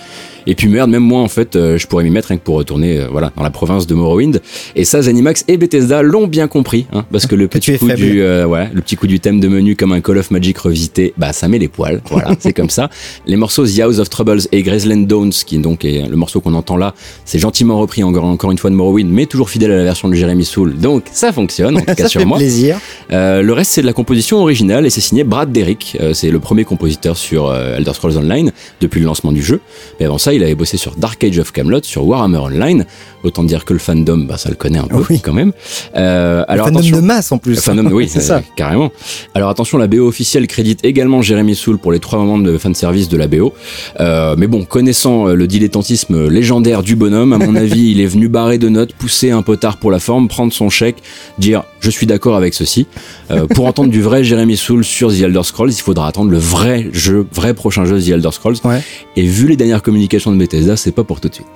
Et puis merde, même moi en fait, euh, je pourrais m'y mettre rien que pour retourner euh, voilà dans la province de Morrowind. Et ça, Zenimax et Bethesda l'ont bien compris, hein, parce que le petit coup faible. du euh, ouais, le petit coup du thème de menu comme un Call of Magic revisité, bah ça met les poils. Voilà, c'est comme ça. Les morceaux The House of Troubles et Graceland Dawns, qui donc est le morceau qu'on entend là, c'est gentiment repris encore encore une fois de Morrowind, mais toujours fidèle à la version de Jeremy Soule. Donc ça fonctionne, en tout cas ça sur fait moi. plaisir. Euh, le reste c'est de la composition originale et c'est signé Brad Derrick. Euh, c'est le premier compositeur sur euh, Elder Scrolls Online depuis le lancement du jeu. Mais avant ça, il avait bossé sur Dark Age of Camelot, sur Warhammer Online. Autant dire que le fandom, bah, ça le connaît un peu Oui. quand même. Euh, alors le fandom attention. de masse en plus. Le fandom, oui, c'est ça. carrément. Alors attention, la BO officielle crédite également Jérémy Soul pour les trois moments de fanservice de la BO. Euh, mais bon, connaissant le dilettantisme légendaire du bonhomme, à mon avis, il est venu barrer de notes, pousser un potard pour la prendre son chèque, dire je suis d'accord avec ceci. Euh, pour entendre du vrai Jérémy Soul sur The Elder Scrolls, il faudra attendre le vrai jeu, vrai prochain jeu The Elder Scrolls. Ouais. Et vu les dernières communications de Bethesda, c'est pas pour tout de suite.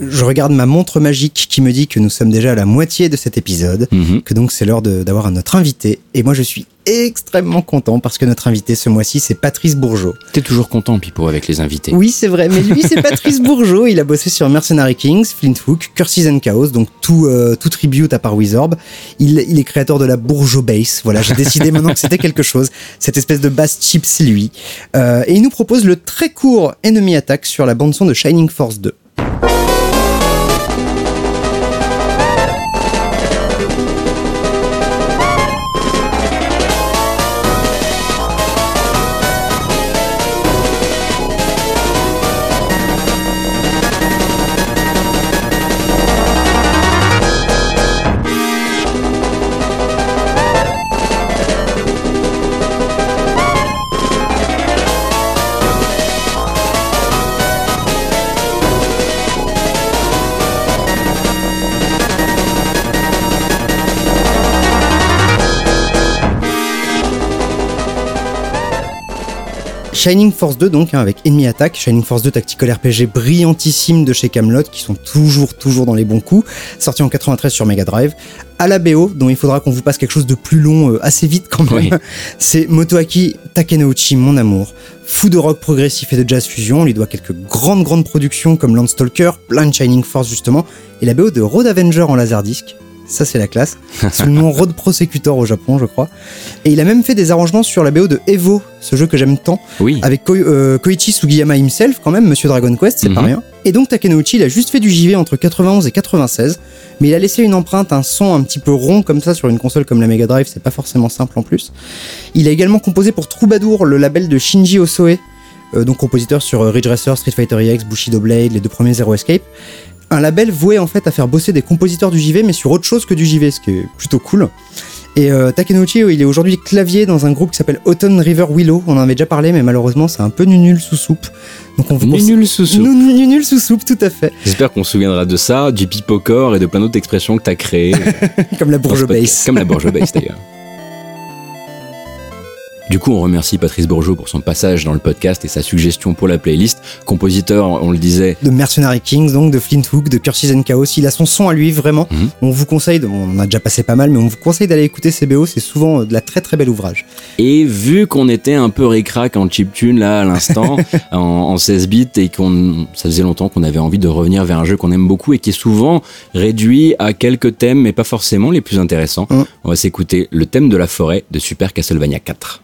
Je regarde ma montre magique qui me dit que nous sommes déjà à la moitié de cet épisode, Mhm. que donc c'est l'heure de- d'avoir un notre invité. Et moi je suis extrêmement content parce que notre invité ce mois-ci c'est Patrice Bourgeot. T'es toujours content, Pipo, avec les invités. Oui, c'est vrai, mais lui, c'est Patrice Bourgeot. Il a bossé sur Mercenary Kings, Flint Hook, Curses and Chaos, donc tout, euh, tout tribute à part Wizorb. Il, il est créateur de la Bourgeot Bass. Voilà, j'ai décidé maintenant que c'était quelque chose. Cette espèce de bass chip, c'est lui. Euh, et il nous propose le très court Enemy Attack sur la bande-son de Shining Force 2. Shining Force 2 donc hein, avec Enemy Attack, Shining Force 2 tactical RPG brillantissime de chez Camelot qui sont toujours toujours dans les bons coups, sorti en 93 sur Mega Drive. À la BO, dont il faudra qu'on vous passe quelque chose de plus long euh, assez vite quand même. Oui. C'est Motoaki Takenouchi, mon amour. Fou de rock progressif et de jazz fusion, on lui doit quelques grandes grandes productions comme Landstalker, plein de Shining Force justement, et la BO de Road Avenger en laserdisc. Ça c'est la classe. Sous le nom Road Prosecutor au Japon, je crois. Et il a même fait des arrangements sur la BO de Evo, ce jeu que j'aime tant, Oui. avec Ko- euh, Koichi Sugiyama himself, quand même, Monsieur Dragon Quest, c'est pas Mhm. rien. Et donc Takenouchi, il a juste fait du JV entre 91 et 96, mais il a laissé une empreinte, un son un petit peu rond comme ça sur une console comme la Mega Drive, c'est pas forcément simple en plus. Il a également composé pour Troubadour, le label de Shinji Osoe, euh, donc compositeur sur euh, Ridge Racer, Street Fighter EX, Bushido Blade, les deux premiers Zero Escape. Un label voué en fait à faire bosser des compositeurs du JV, mais sur autre chose que du JV, ce qui est plutôt cool. Et euh, Takenouchi, il est aujourd'hui clavier dans un groupe qui s'appelle Autumn River Willow. On en avait déjà parlé, mais malheureusement, c'est un peu nul sous soupe. Donc on vous Nul sous sous. Nul- sous soupe, tout à fait. J'espère qu'on se souviendra de ça, du pipocore et de plein d'autres expressions que t'as créées. Comme la podcast. Bass. Comme la Bourgeois Bass d'ailleurs. Du coup, on remercie Patrice Bourgeot pour son passage dans le podcast et sa suggestion pour la playlist. Compositeur, on le disait, De Mercenary Kings, donc de Flint Hook, de Curses and Chaos. Il a son son à lui, vraiment. Mhm. On vous conseille, de- on a déjà passé pas mal, mais on vous conseille d'aller écouter ces BO. C'est souvent euh, de la très très bel ouvrage. Et vu qu'on était un peu ric-rac en chiptune là à l'instant, en, en 16 bits, et qu'on ça faisait longtemps qu'on avait envie de revenir vers un jeu qu'on aime beaucoup et qui est souvent réduit à quelques thèmes, mais pas forcément les plus intéressants, Mm. on va s'écouter le thème de la forêt de Super Castlevania 4.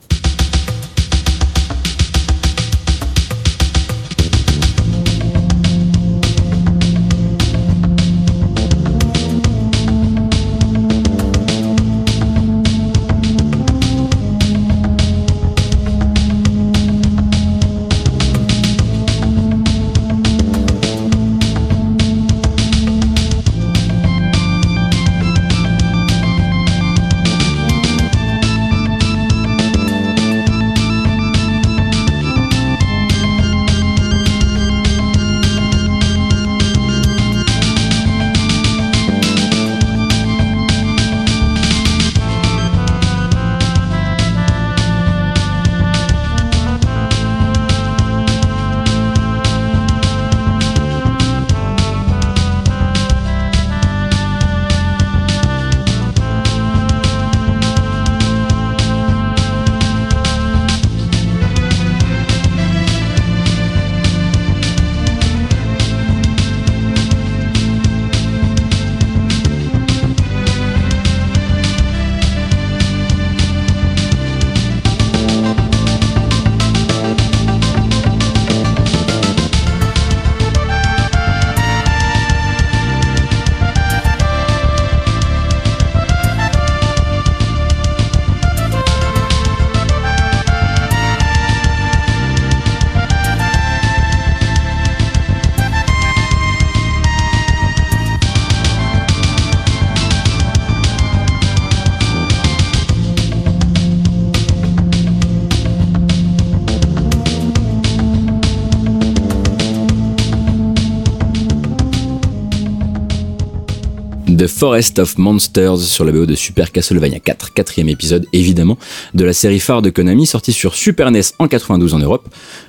Forest of Monsters sur la BO de Super Castlevania 4, quatrième épisode évidemment de la série phare de Konami sortie sur Super NES en 92 en Europe.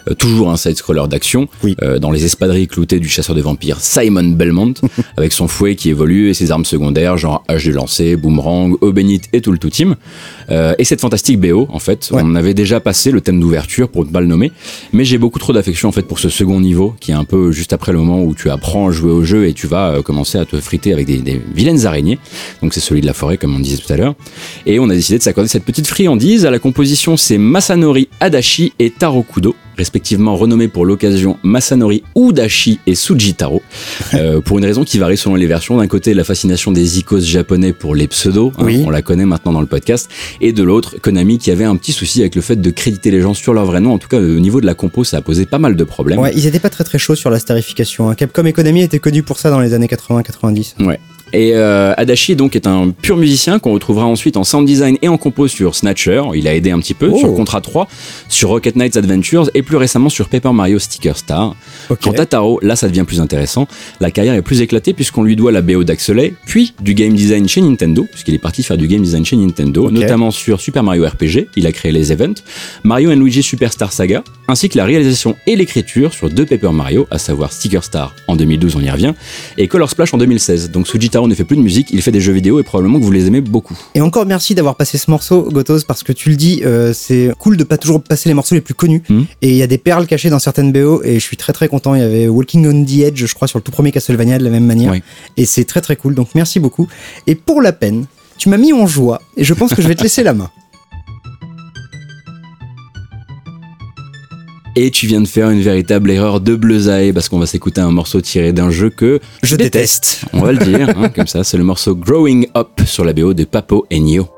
Euh, toujours un side-scroller d'action Oui. euh, dans les espadrilles cloutées du chasseur de vampires Simon Belmont avec son fouet qui évolue et ses armes secondaires genre hache de lancer, boomerang, eau bénite et tout le tout team. Euh, et cette fantastique BO en fait, Ouais. on avait déjà passé le thème d'ouverture pour ne pas le nommer, mais j'ai beaucoup trop d'affection en fait pour ce second niveau qui est un peu juste après le moment où tu apprends à jouer au jeu et tu vas commencer à te friter avec des, des vilaines araignées. Donc c'est celui de la forêt comme on disait tout à l'heure. Et on a décidé de s'accorder cette petite friandise. À la composition, c'est Masanori Adachi et Taro Kudo, respectivement renommés pour l'occasion Masanori Udashi et Sujitaro, euh, pour une raison qui varie selon les versions. D'un côté, la fascination des icônes japonais pour les pseudos, hein, Oui. on la connaît maintenant dans le podcast, et de l'autre, Konami qui avait un petit souci avec le fait de créditer les gens sur leur vrai nom. En tout cas, au niveau de la compo, ça a posé pas mal de problèmes. Ouais, ils étaient pas très très chauds sur la starification. hein. Capcom et Konami étaient connus pour ça dans les années 80-90. Ouais. Et euh, Adachi donc est un pur musicien qu'on retrouvera ensuite en sound design et en compo sur Snatcher. Il a aidé un petit peu Oh. sur Contra 3, sur Rocket Knights Adventures et plus récemment sur Paper Mario Sticker Star. Quant à Taro, là ça devient plus intéressant. La carrière est plus éclatée puisqu'on lui doit la BO d'Axley, puis du game design chez Nintendo, puisqu'il est parti faire du game design chez Nintendo, notamment sur Super Mario RPG, il a créé les events, Mario Luigi Superstar Saga, ainsi que la réalisation et l'écriture sur deux Paper Mario, à savoir Sticker Star en 2012, on y revient, et Color Splash en 2016. Donc Sujitaro ne fait plus de musique, il fait des jeux vidéo et probablement que vous les aimez beaucoup. Et encore merci d'avoir passé ce morceau, Gotos, parce que tu le dis, euh, c'est cool de pas toujours passer les morceaux les plus connus. Mhm. Et il y a des perles cachées dans certaines BO, et je suis très très content. Il y avait Walking on the Edge, je crois, sur le tout premier Castlevania de la même manière. Et c'est très très cool, donc merci beaucoup. Et pour la peine, tu m'as mis en joie, et je pense que je vais te laisser la main. Et tu viens de faire une véritable erreur de bleusaille parce qu'on va s'écouter un morceau tiré d'un jeu que Je déteste. On va le dire, hein, comme ça, c'est le morceau Growing Up sur la BO de Papo Ennio.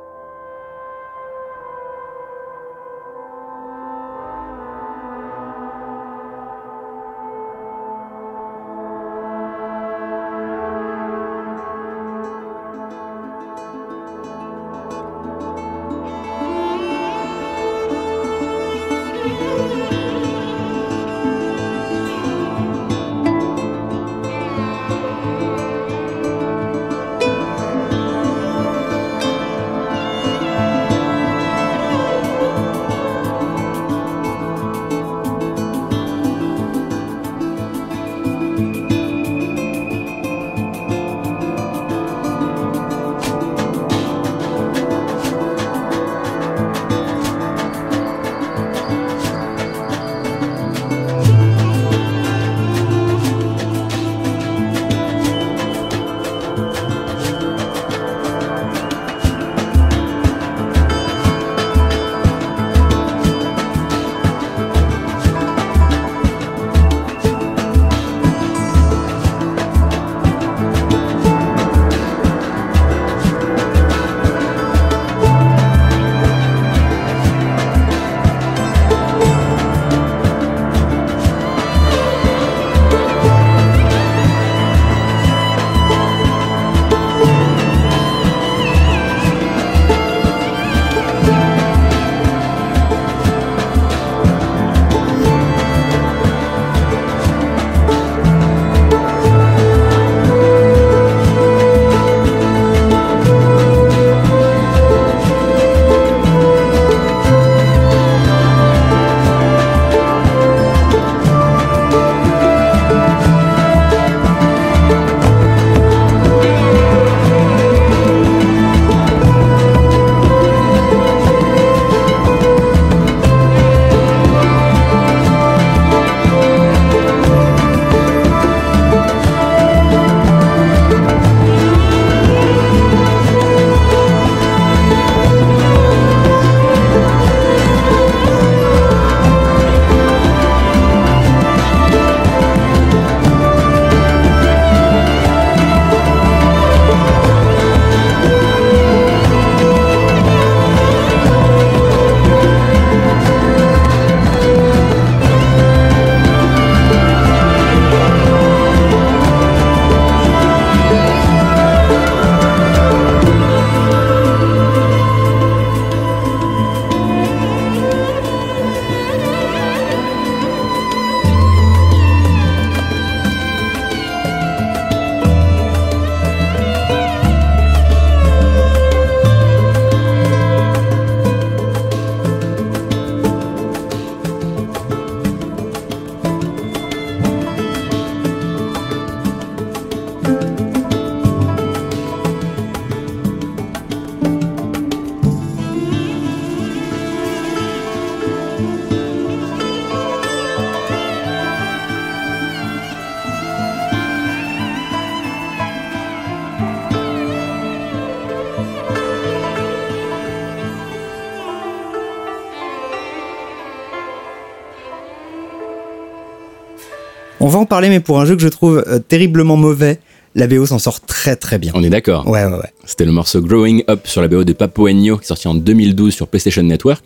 On va en parler, mais pour un jeu que je trouve euh, terriblement mauvais, la BO s'en sort très très bien. On est d'accord. Ouais, ouais, ouais. C'était le morceau Growing Up sur la BO de Papo Ennio, qui est sorti en 2012 sur PlayStation Network.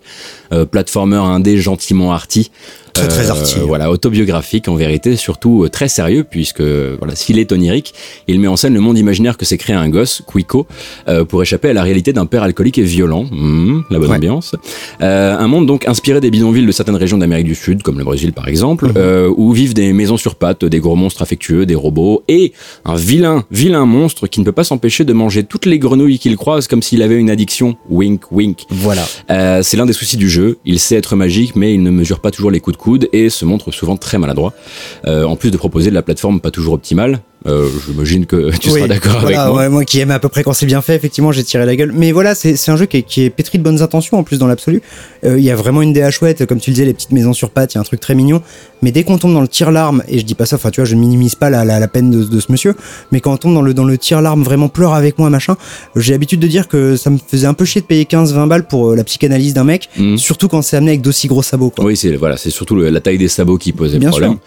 Euh, platformer indé gentiment arty. Très très arty. Euh, voilà, autobiographique en vérité, surtout euh, très sérieux, puisque voilà, s'il est onirique, il met en scène le monde imaginaire que s'est créé un gosse, Quico, euh, pour échapper à la réalité d'un père alcoolique et violent. Mmh, la bonne Ouais. ambiance. Euh, un monde donc inspiré des bidonvilles de certaines régions d'Amérique du Sud, comme le Brésil par exemple, euh, où vivent des maisons sur pattes, des gros monstres affectueux, des robots, et un vilain, vilain monstre qui ne peut pas s'empêcher de manger toutes les grenouilles qu'il croise comme s'il avait une addiction. Wink, wink. Voilà. Euh, c'est l'un des soucis du jeu. Il sait être magique, mais il ne mesure pas toujours les coups de coude et se montre souvent très maladroit. Euh, en plus de proposer de la plateforme pas toujours optimale. Euh, J'imagine que tu Oui, seras d'accord voilà, avec moi. ouais, moi qui aime à peu près quand c'est bien fait, effectivement, j'ai tiré la gueule. Mais voilà, c'est un jeu qui est, qui est pétri de bonnes intentions en plus dans l'absolu. Euh, Il y a vraiment une DA chouette, comme tu le disais, les petites maisons sur pattes, il y a un truc très mignon. Mais dès qu'on tombe dans le tir-larme, et je dis pas ça, enfin tu vois, je ne minimise pas la, la, la peine de, de ce monsieur, mais quand on tombe dans le, dans le tir-larme vraiment pleure avec moi, machin, j'ai l'habitude de dire que ça me faisait un peu chier de payer 15-20 balles pour euh, la psychanalyse d'un mec, Mhm. surtout quand c'est amené avec d'aussi gros sabots. Quoi. Oui, c'est voilà, surtout le- la taille des sabots qui posait Bien problème. sûr.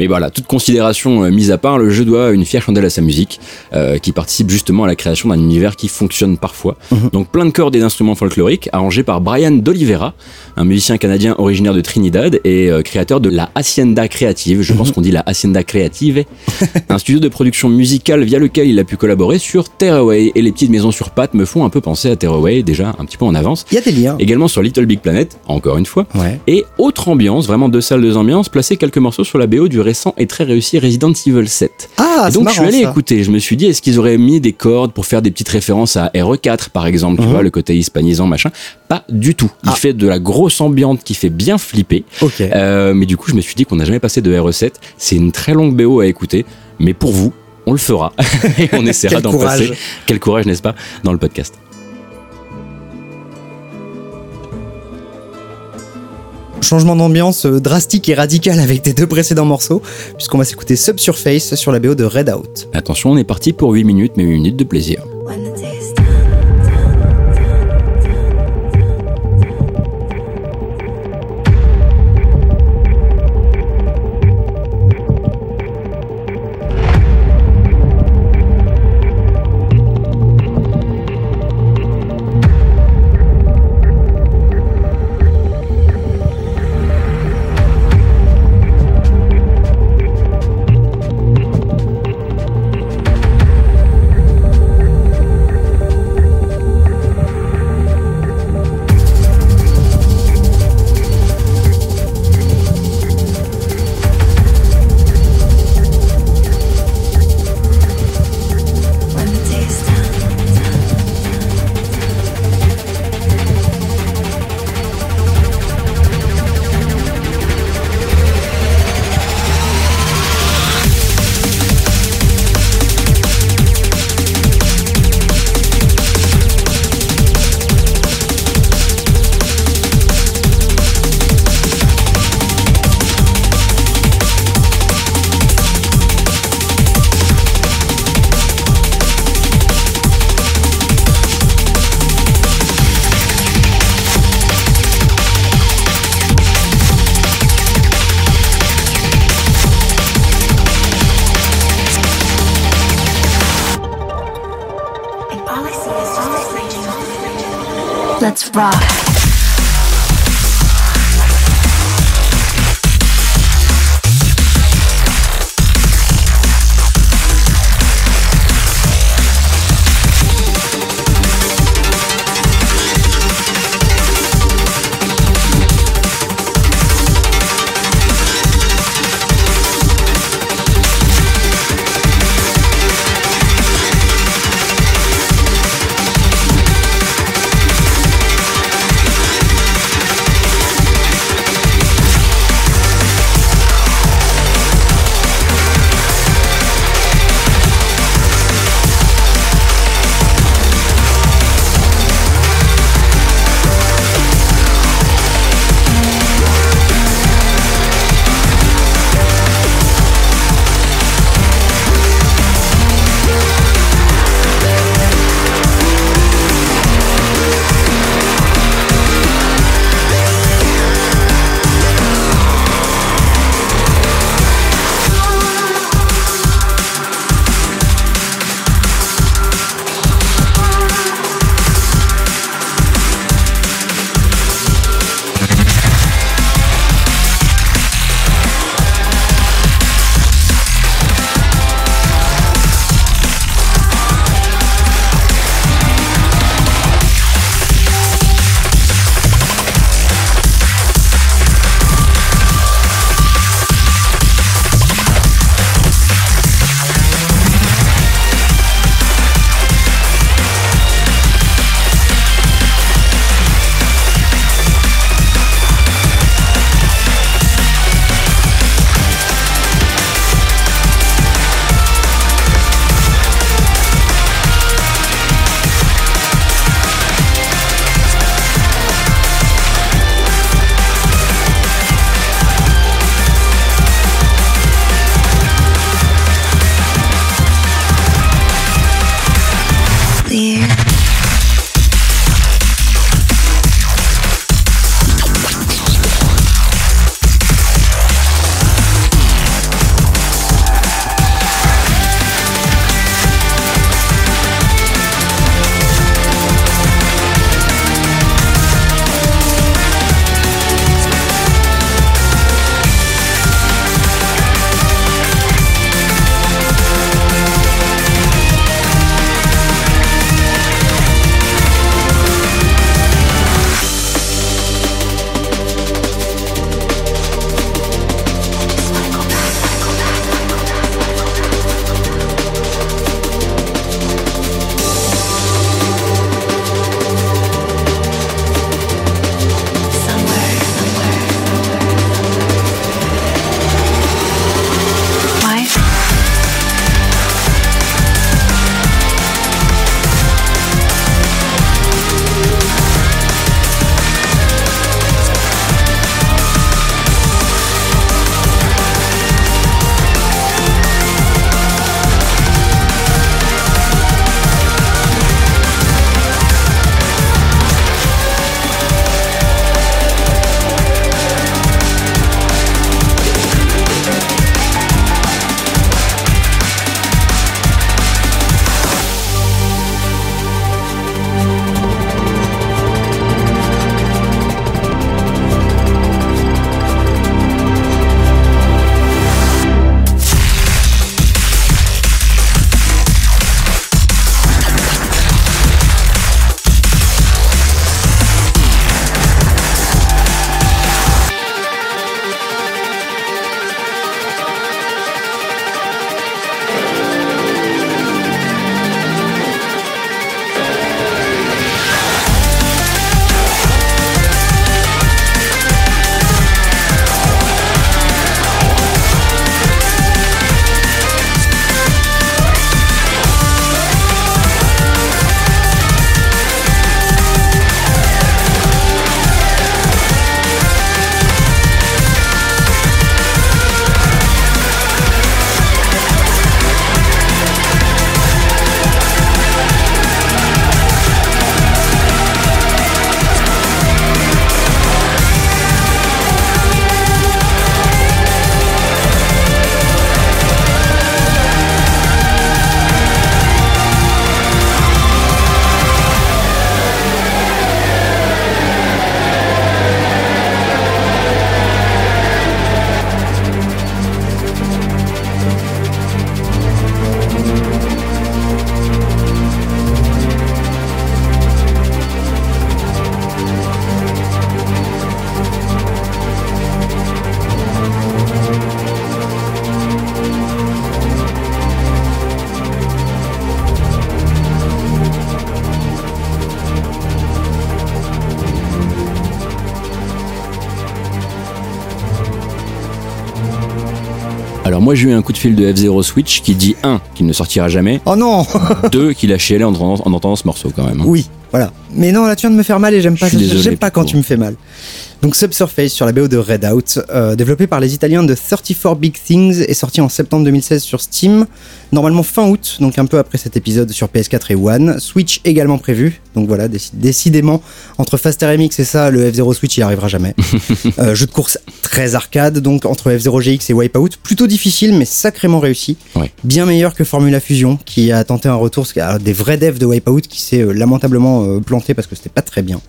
Mais voilà, toute considération euh, mise à part, le jeu doit une fière chandelle à sa musique, euh, qui participe justement à la création d'un univers qui fonctionne parfois. Mhm. Donc plein de cordes et d'instruments folkloriques, arrangés par Brian d'Oliveira, un musicien canadien originaire de Trinidad et euh, créateur de la Hacienda Creative. Je Mhm. pense qu'on dit la Hacienda Creative, un studio de production musicale via lequel il a pu collaborer sur Tearaway. Et les petites maisons sur pattes me font un peu penser à Tearaway, déjà un petit peu en avance. Il y a des liens. Également sur Little Big Planet, encore une fois. Ouais. Et autre ambiance, vraiment deux salles, deux ambiances, placer quelques morceaux sur la BO du récent et très réussi Resident Evil 7. Ah, et c'est donc je suis allé ça. écouter, je me suis dit, est-ce qu'ils auraient mis des cordes pour faire des petites références à RE4 par exemple, tu Mhm. vois, le côté hispanisant, machin? Pas du tout. Il Ah. fait de la grosse ambiance qui fait bien flipper. Ok. Euh, mais du coup, je me suis dit qu'on n'a jamais passé de RE7. C'est une très longue BO à écouter, mais pour vous, on le fera. et on essaiera d'en passer. Quel courage, n'est-ce pas, dans le podcast. Changement d'ambiance euh, drastique et radical avec tes deux précédents morceaux, puisqu'on va s'écouter Subsurface sur la BO de Red Out. Attention, on est parti pour 8 minutes, mais 8 minutes de plaisir. Moi j'ai eu un coup de fil de F0 Switch qui dit 1 qu'il ne sortira jamais, Oh non 2 qu'il a chialé en entendant, en entendant ce morceau quand même. Oui, voilà. Mais non, là tu viens de me faire mal et j'aime pas J'aime pas quand tu me fais mal. Donc Subsurface sur la BO de Redout, euh, développé par les Italiens de 34 Big Things, est sorti en septembre 2016 sur Steam. Normalement fin août, donc un peu après cet épisode sur PS4 et One. Switch également prévu. Donc voilà, déci- décidément, entre Faster MX et ça, le F0 Switch il arrivera jamais. Euh, jeu de course très arcade, donc entre F0 GX et Wipeout, plutôt difficile mais sacrément réussi. Ouais. Bien meilleur que Formula Fusion, qui a tenté un retour à des vrais devs de Wipeout qui s'est euh, lamentablement euh, planté parce que c'était pas très bien.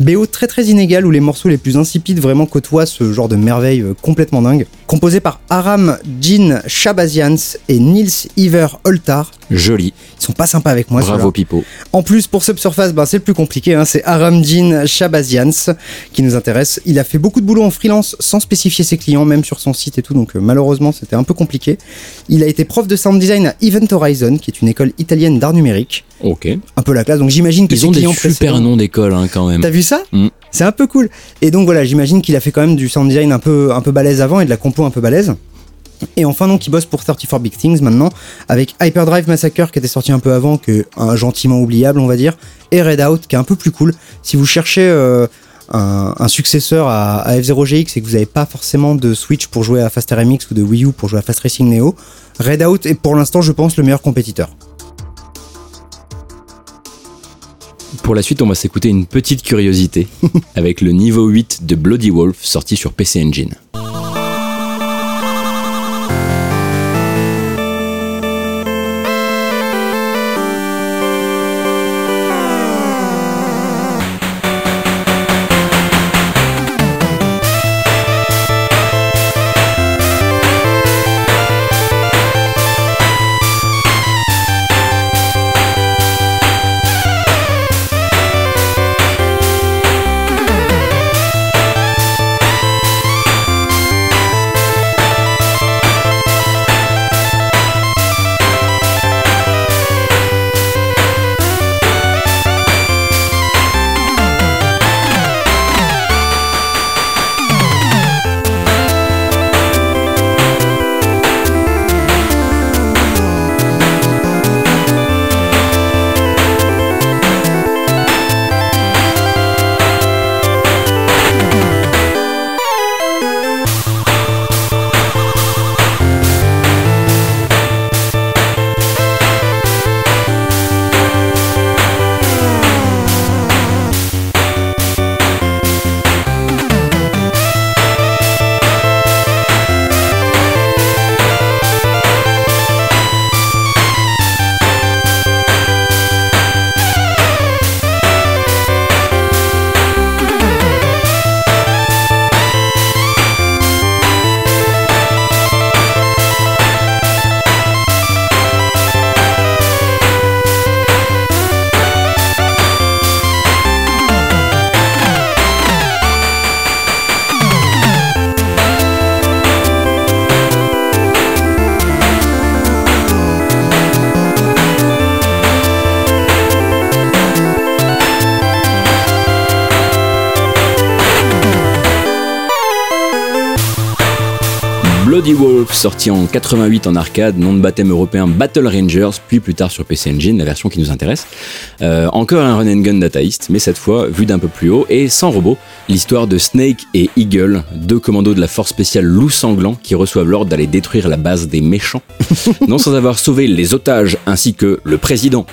BO très très inégal où les morceaux les plus insipides vraiment côtoient ce genre de merveille euh, complètement dingue. Composé par Aram Jean Shabazians et Nils Iver Oltar. Joli, Ils sont pas sympas avec moi. bravo. Pipo. En plus, pour Subsurface, ben, c'est le plus compliqué. hein, c'est Aram Jean Shabazians qui nous intéresse. Il a fait beaucoup de boulot en freelance sans spécifier ses clients, même sur son site et tout. Donc euh, malheureusement, c'était un peu compliqué. Il a été prof de sound design à Event Horizon, qui est une école italienne d'art numérique. Ok. Un peu la classe. Donc j'imagine que Ils ont des super noms d'école hein, quand même. T'as vu ça Mm. C'est un peu cool. Et donc voilà, j'imagine qu'il a fait quand même du sound design un peu, un peu balèze avant et de la compo un peu balèze. Et enfin donc il bosse pour 34 Big Things maintenant avec Hyperdrive Massacre qui était sorti un peu avant que un gentiment oubliable on va dire et Redout qui est un peu plus cool. Si vous cherchez euh, un, un successeur à, à F0 GX et que vous n'avez pas forcément de Switch pour jouer à Faster MX ou de Wii U pour jouer à Fast Racing Neo, Redout est pour l'instant je pense le meilleur compétiteur. Pour la suite, on va s'écouter une petite curiosité avec le niveau 8 de Bloody Wolf sorti sur PC Engine. Sorti en 88 en arcade, nom de baptême européen Battle Rangers, puis plus tard sur PC Engine, la version qui nous intéresse. Euh, encore un run and gun dataïste, mais cette fois vu d'un peu plus haut et sans robot. L'histoire de Snake et Eagle, deux commandos de la force spéciale loup sanglant qui reçoivent l'ordre d'aller détruire la base des méchants, non sans avoir sauvé les otages ainsi que le président.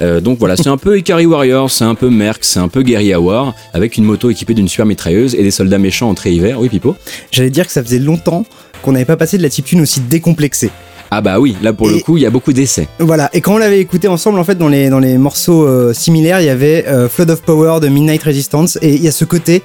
Euh, donc voilà, c'est un peu Ikari Warrior, c'est un peu Merc, c'est un peu Guerrilla War, avec une moto équipée d'une super mitrailleuse et des soldats méchants entrée hiver. Oui, Pipo? J'allais dire que ça faisait longtemps qu'on n'avait pas passé de la chiptune aussi décomplexée. Ah bah oui, là pour le coup, il y a beaucoup d'essais. Voilà, et quand on l'avait écouté ensemble, en fait, dans les, dans les morceaux euh, similaires, il y avait euh, Flood of Power de Midnight Resistance, et il y a ce côté.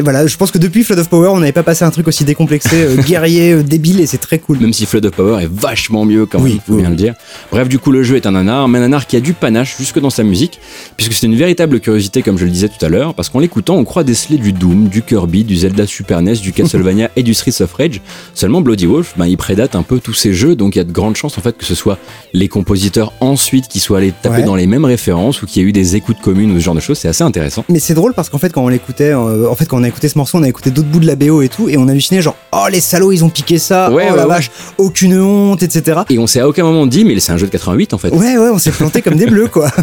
Et voilà, je pense que depuis Flood of Power, on n'avait pas passé un truc aussi décomplexé, euh, guerrier, euh, débile, et c'est très cool. Même si Flood of Power est vachement mieux quand Oui, même, faut oui, bien le dire. Bref, du coup, le jeu est un nanar, mais un nanar qui a du panache jusque dans sa musique, puisque c'est une véritable curiosité, comme je le disais tout à l'heure, parce qu'en l'écoutant, on croit déceler du Doom, du Kirby, du Zelda Super NES, du Castlevania et du Streets of Rage. Seulement, Bloody Wolf, ben, il prédate un peu tous ces jeux, donc il y a de grandes chances en fait que ce soit les compositeurs ensuite qui soient allés taper Ouais. dans les mêmes références ou qu'il y a eu des écoutes communes ou ce genre de choses. C'est assez intéressant. Mais c'est drôle parce qu'en fait, quand on l'écoutait, euh, en fait, quand on écouté ce morceau, on a écouté d'autres bouts de la BO et tout, et on hallucinait genre, oh les salauds, ils ont piqué ça, Ouais, oh ouais, la ouais. vache, aucune honte, etc. Et on s'est à aucun moment dit, mais c'est un jeu de 88 en fait. Ouais, ouais, on s'est planté comme des bleus, quoi.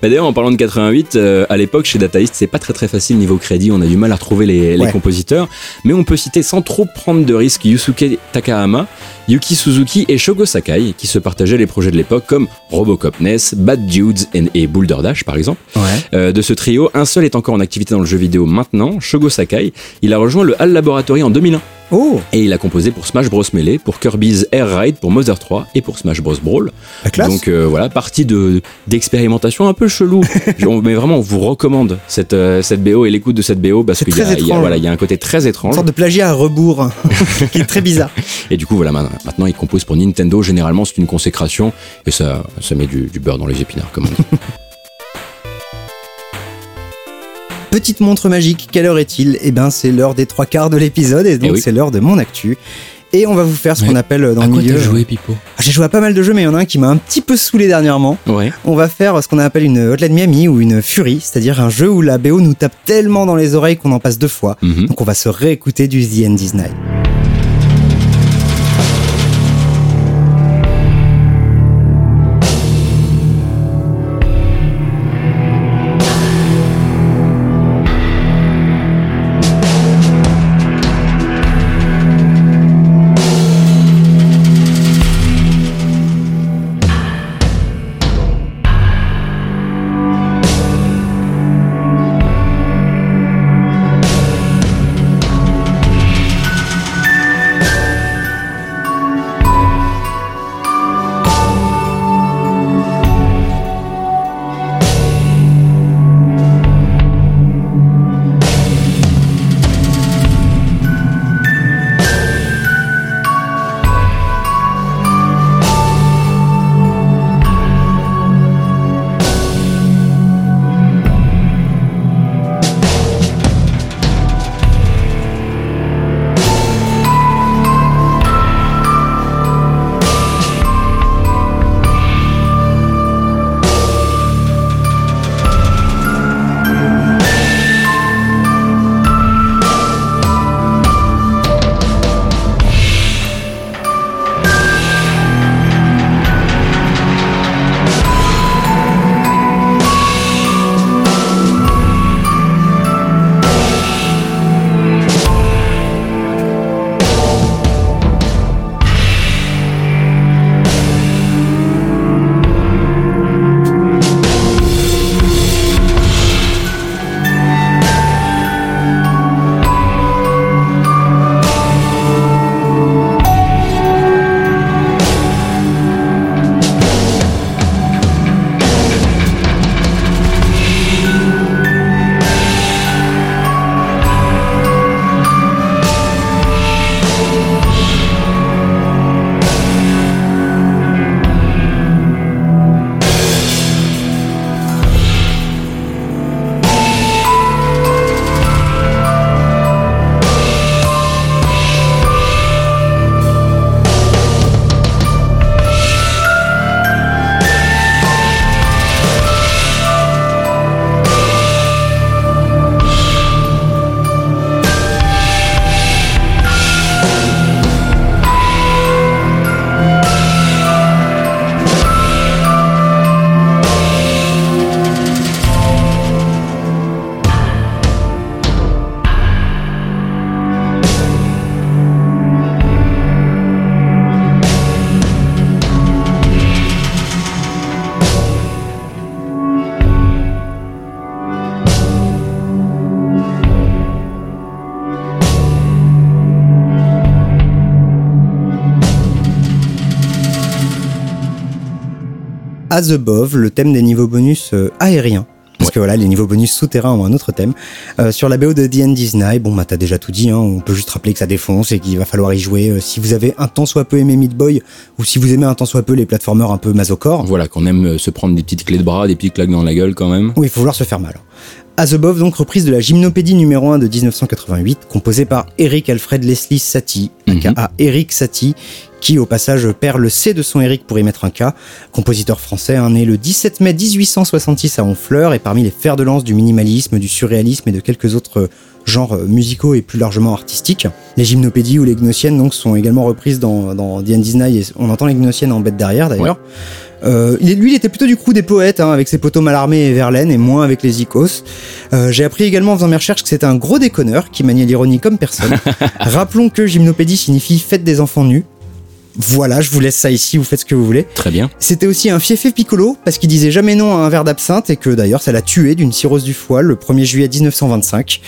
Bah, D'ailleurs, en parlant de 88, euh, à l'époque chez Data East, c'est pas très très facile niveau crédit, on a du mal à retrouver les, compositeurs, mais on peut citer sans trop prendre de risques Yusuke Takahama, Yuki Suzuki et Shogo Sakai, qui se partageaient les projets de l'époque comme Robocop NES, Bad Dudes et, et Boulder Dash par exemple. Ouais. Euh, de ce trio, un seul est encore en activité dans le jeu vidéo maintenant, Shogo Sakai. Il a rejoint le HAL Laboratory en 2001 Oh, et il a composé pour Smash Bros Melee, pour Kirby's Air Ride, pour Mother 3 et pour Smash Bros Brawl. la classe. Donc euh, voilà, partie de d'expérimentation un peu chelou. Mais vraiment, on vous recommande cette euh, cette BO et l'écoute de cette BO parce qu'il y, a- y a- voilà, il y a un côté très Une étrange. sorte de plagiat à rebours, hein, qui est très bizarre. Et du coup, voilà, ma- maintenant il compose pour Nintendo. Généralement, c'est une consécration et ça, ça met du, du beurre dans les épinards, comme on dit. Petite montre magique, quelle heure est-il Eh ben, c'est l'heure des trois quarts de l'épisode et donc Eh oui. c'est l'heure de mon actu. Et on va vous faire ce qu'on appelle euh, dans à le quoi milieu. joué, Pipo Ah, J'ai joué à pas mal de jeux, mais il y en a un qui m'a un petit peu saoulé dernièrement. Ouais. On va faire ce qu'on appelle une Hotline Miami ou une Fury, c'est-à-dire un jeu où la BO nous tape tellement dans les oreilles qu'on en passe deux fois. Mhm. Donc on va se réécouter du The End is Night. As Above, le thème des niveaux bonus euh, aériens. Parce Ouais. que voilà, les niveaux bonus souterrains ont un autre thème. Euh, sur la BO de is Night, bon bah t'as déjà tout dit, hein, on peut juste rappeler que ça défonce et qu'il va falloir y jouer. euh, si vous avez un tant soit peu aimé Meat Boy, ou si vous aimez un tant soit peu les plateformers un peu masocore, Voilà, qu'on aime se prendre des petites clés de bras, des petites claques dans la gueule quand même. oui, il faut vouloir se faire mal. As Above, donc reprise de la gymnopédie numéro 1 de 1988, composée par Eric Alfred Leslie Satie, Mhm. aka Eric Satie, qui au passage perd le C de son Eric pour y mettre un K, compositeur français, hein, né le 17 mai 1866 à Honfleur et parmi les fers de lance du minimalisme, du surréalisme et de quelques autres genres musicaux et plus largement artistiques. Les gymnopédies ou les gnossiennes donc sont également reprises dans, dans The et on entend les gnossiennes en bête derrière d'ailleurs. Euh, lui, il était plutôt du coup des poètes, hein, avec ses poteaux Mallarmé et Verlaine, et moins avec les icos. Euh, J'ai appris également en faisant mes recherches que c'était un gros déconneur qui maniait l'ironie comme personne. Rappelons que gymnopédie signifie fête des enfants nus. Voilà, je vous laisse ça ici, vous faites ce que vous voulez. Très bien. C'était aussi un fiefé piccolo, parce qu'il disait jamais non à un verre d'absinthe, et que d'ailleurs ça l'a tué d'une cirrhose du foie le 1er juillet 1925.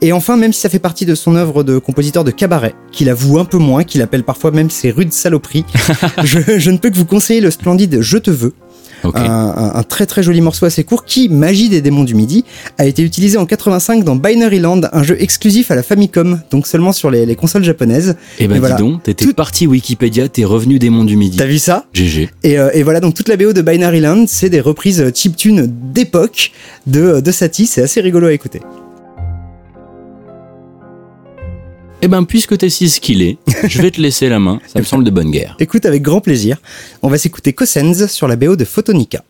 Et enfin, même si ça fait partie de son œuvre de compositeur de cabaret, qu'il avoue un peu moins, qu'il appelle parfois même ses rudes saloperies, je, je ne peux que vous conseiller le splendide Je te veux, Un, un- un très très joli morceau assez court qui, Magie des démons du midi, a été utilisé en 85 dans Binary Land, un jeu exclusif à la Famicom, donc seulement sur les, les consoles japonaises. Eh ben et voilà. dis donc, t'étais Tout- parti Wikipédia, t'es revenu des mondes du midi. T'as vu ça? GG. et, euh, et voilà, donc toute la BO de Binary Land, c'est des reprises chiptune d'époque de, de Satie, c'est assez rigolo à écouter. Eh ben puisque t'es si skillé, je vais te laisser la main, ça me semble de bonne guerre. Écoute avec grand plaisir, on va s'écouter Cossens sur la BO de Photonica.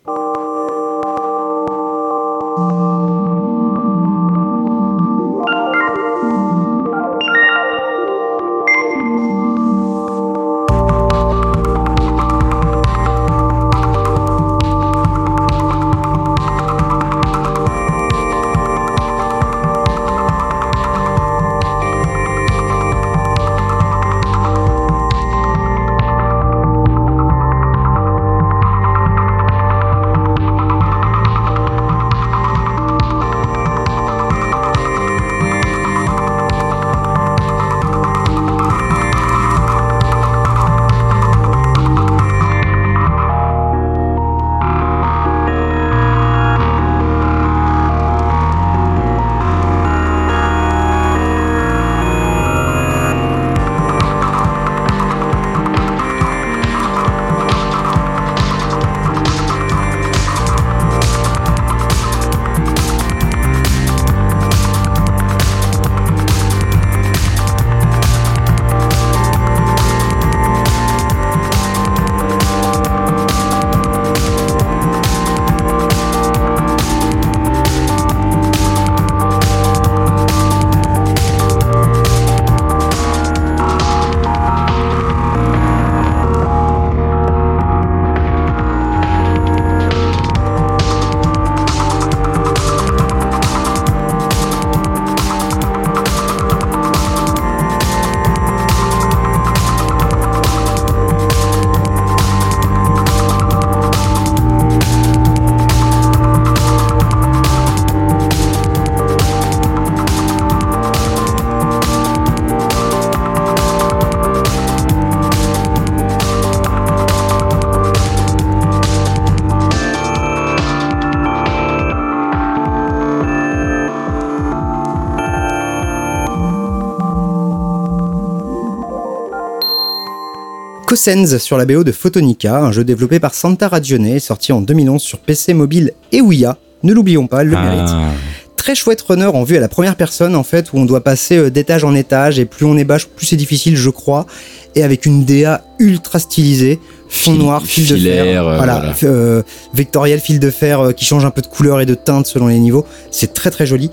Cossens sur la BO de Photonica, un jeu développé par Santa Ragione, sorti en 2011 sur PC mobile et Ouya. Ne l'oublions pas, le mérite. Ah, Très chouette runner en vue à la première personne en fait, où on doit passer euh, d'étage en étage et plus on est bas, plus c'est difficile, je crois. Et avec une DA ultra stylisée, fond noir, fil de fer, euh, voilà, euh, vectoriel fil de fer euh, qui change un peu de couleur et de teinte selon les niveaux. C'est très très joli.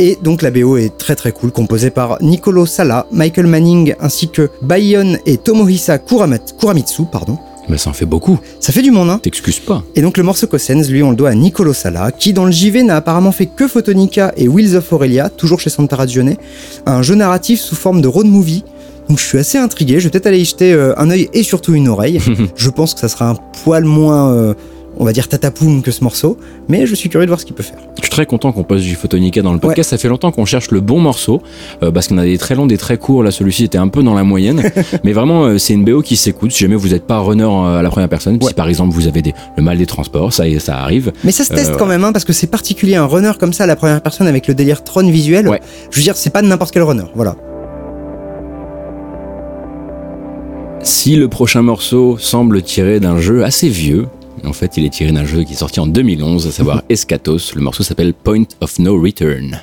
Et donc la BO est très très cool, composée par Nicolo Sala, Michael Manning ainsi que Bayon et Tomohisa Kuramat- Kuramitsu, pardon. bah ça en fait beaucoup. Ça fait du monde, hein T'excuses pas. et donc le morceau Cossens, lui, on le doit à Nicolo Sala, qui dans le JV n'a apparemment fait que Photonica et Wheels of Aurelia, toujours chez Santa Ragione, un jeu narratif sous forme de road movie. Donc je suis assez intrigué, je vais peut-être aller y jeter euh, un œil et surtout une oreille. je pense que ça sera un poil moins, euh, on va dire tatapoum que ce morceau, mais je suis curieux de voir ce qu'il peut faire. Suis très content qu'on passe du Photonica dans le podcast. Ça fait longtemps qu'on cherche le bon morceau euh, parce qu'on a des très longs, des très courts. Là, celui-ci était un peu dans la moyenne. Mais vraiment, euh, c'est une BO qui s'écoute. Si jamais vous n'êtes pas runner euh, à la première personne, Ouais. si par exemple vous avez des, le mal des transports, ça, ça arrive. Mais ça se teste quand même, hein, parce que c'est particulier, un runner comme ça à la première personne avec le délire Tron visuel. Ouais. Je veux dire, c'est pas n'importe quel runner, voilà. Si le prochain morceau semble tiré d'un jeu assez vieux, en fait, il est tiré d'un jeu qui est sorti en 2011, à savoir Escatos. Le morceau s'appelle Point of No Return.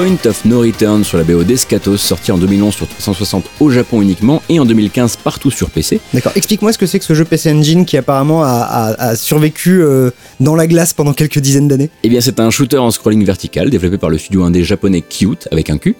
Point of No Return sur la BO d'Escatos, sorti en 2011 sur 360 au Japon uniquement et en 2015 partout sur PC. D'accord. Explique-moi ce que c'est que ce jeu PC Engine qui apparemment a, a- a survécu euh, dans la glace pendant quelques dizaines d'années. Eh bien, c'est un shooter en scrolling vertical développé par le studio indé japonais Cute avec un Q,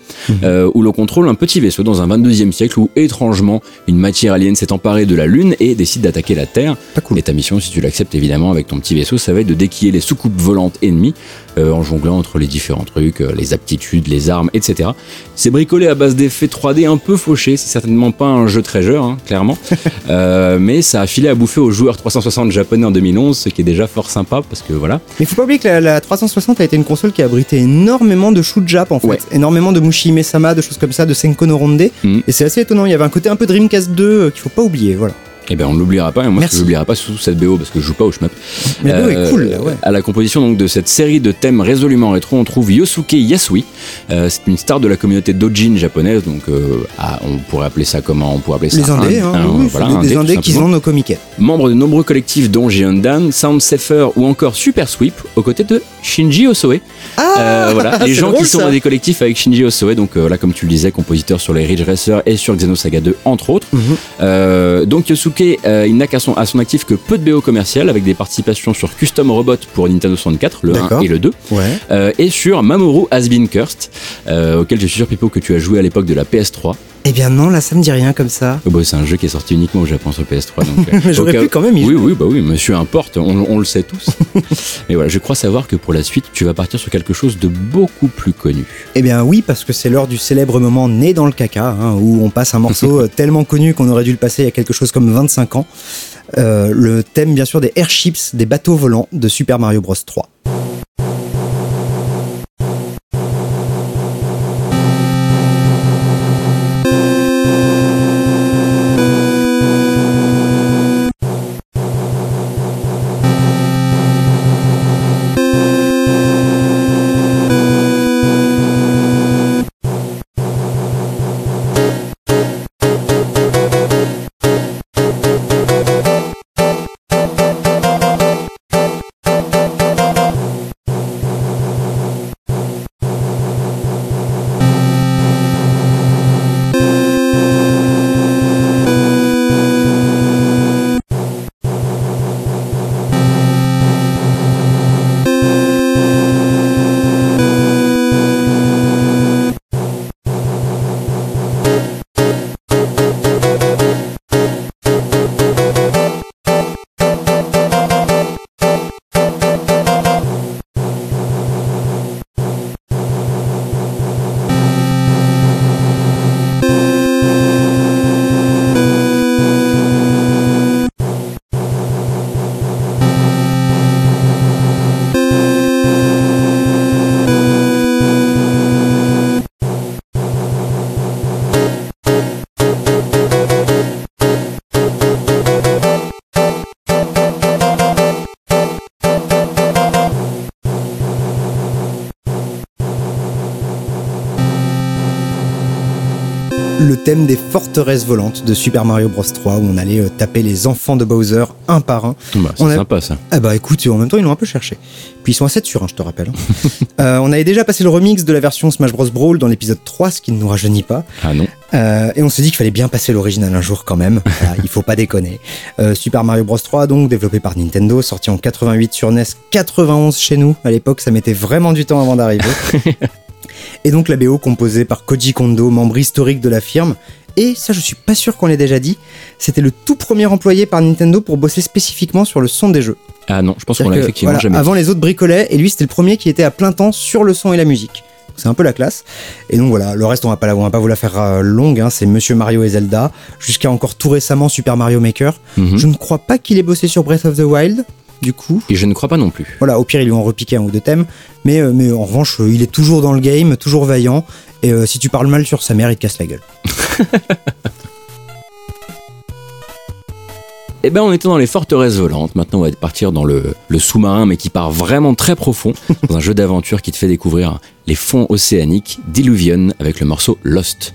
euh, où l'on contrôle un petit vaisseau dans un 22e siècle où étrangement une matière alien s'est emparée de la Lune et décide d'attaquer la Terre. Pas cool. Et ta mission, si tu l'acceptes évidemment avec ton petit vaisseau, ça va être de déquiller les soucoupes volantes ennemies euh, en jonglant entre les différents trucs, euh, les aptitudes, les armes, etc. C'est bricolé à base d'effets 3D un peu fauchés, c'est certainement pas un jeu treasure, hein, clairement, Euh, mais ça a filé à bouffer aux joueurs 360 japonais en 2011, ce qui est déjà fort sympa parce que voilà. Mais faut pas oublier que la, la 360 a été une console qui a abrité énormément de shoot jap en fait, Ouais. énormément de Mushihime Sama, de choses comme ça, de Senko no Ronde. Mhm. Et c'est assez étonnant. Il y avait un côté un peu Dreamcast 2 euh, qu'il faut pas oublier. Voilà. Eh ben on ne l'oubliera pas, et moi Merci. je l'oublierai pas sous cette BO parce que je joue pas au shmup. Mais la BO est Euh, cool. là, ouais. À la composition donc de cette série de thèmes résolument rétro, on trouve Yosuke Yasui. Euh, c'est une star de la communauté d'Ojin japonaise, donc euh, ah, on pourrait appeler ça comment On pourrait appeler ça Les indés, un- hein, un- oui, voilà, des, indés qui se vendent au comiquet. Membre de nombreux collectifs dont Jiandan, Sound Safer ou encore Super Sweep, aux côtés de Shinji Osoe. Euh, voilà, les gens drôle, qui sont ça. dans des collectifs avec Shinji Osoe, donc euh, là comme tu le disais, compositeur sur les Ridge Racer et sur Xenosaga 2 entre autres. Mhm. Euh, donc Yosuke, euh, il n'a qu'à son, à son actif que peu de BO commerciales avec des participations sur Custom Robot pour Nintendo 64, le 1 D'accord. et le 2, Ouais. euh, et sur Mamoru Has Been Cursed, euh, auquel je suis sûr Pipo que tu as joué à l'époque de la PS3. Eh bien non, là ça me dit rien comme ça. Oh, bah, c'est un jeu qui est sorti uniquement au Japon sur PS3. Donc, Mais j'aurais pu quand même y Oui, jouer. oui, bah oui, monsieur importe, on, on le sait tous. Mais voilà, je crois savoir que pour la suite, tu vas partir sur quelque chose de beaucoup plus connu. Eh bien oui, parce que c'est l'heure du célèbre moment né dans le caca, hein, où on passe un morceau euh, tellement connu qu'on aurait dû le passer il y a quelque chose comme 25 ans. Euh, le thème bien sûr des airships, des bateaux volants de Super Mario Bros 3. Forteresses volantes de Super Mario Bros 3 où on allait euh, taper les enfants de Bowser un par un. Bah, c'est a- sympa ça. Ah bah écoute, en même temps ils l'ont un peu cherché. Puis ils sont à 7 sur 1, je te rappelle. hein. Euh, on avait déjà passé le remix de la version Smash Bros Brawl dans l'épisode 3, ce qui ne nous rajeunit pas. Ah non. Euh, et on s'est dit qu'il fallait bien passer l'original un jour quand même. Voilà, il faut pas déconner. Euh, Super Mario Bros 3, donc développé par Nintendo, sorti en 88 sur NES, 91 chez nous. À l'époque, ça mettait vraiment du temps avant d'arriver. et donc la BO composée par Koji Kondo, membre historique de la firme. Et ça, je suis pas sûr qu'on l'ait déjà dit. C'était le tout premier employé par Nintendo pour bosser spécifiquement sur le son des jeux. Ah non, je pense qu'on l'a effectivement voilà, jamais Avant, les autres bricolaient, et lui, c'était le premier qui était à plein temps sur le son et la musique. C'est un peu la classe. Et donc voilà, le reste, on va pas, la- on va pas vous la faire euh, longue. hein, c'est Monsieur Mario et Zelda, jusqu'à encore tout récemment Super Mario Maker. Mhm. Je ne crois pas qu'il ait bossé sur Breath of the Wild, du coup. Et je ne crois pas non plus. Voilà, au pire, ils lui ont repiqué un ou deux thèmes. Mais, euh, mais en revanche, euh, il est toujours dans le game, toujours vaillant. Et euh, si tu parles mal sur sa mère, il te casse la gueule. Eh ben, on était dans les forteresses volantes. Maintenant, on va partir dans le, sous-marin, mais qui part vraiment très profond, dans un jeu d'aventure qui te fait découvrir les fonds océaniques d'Illuvion avec le morceau Lost.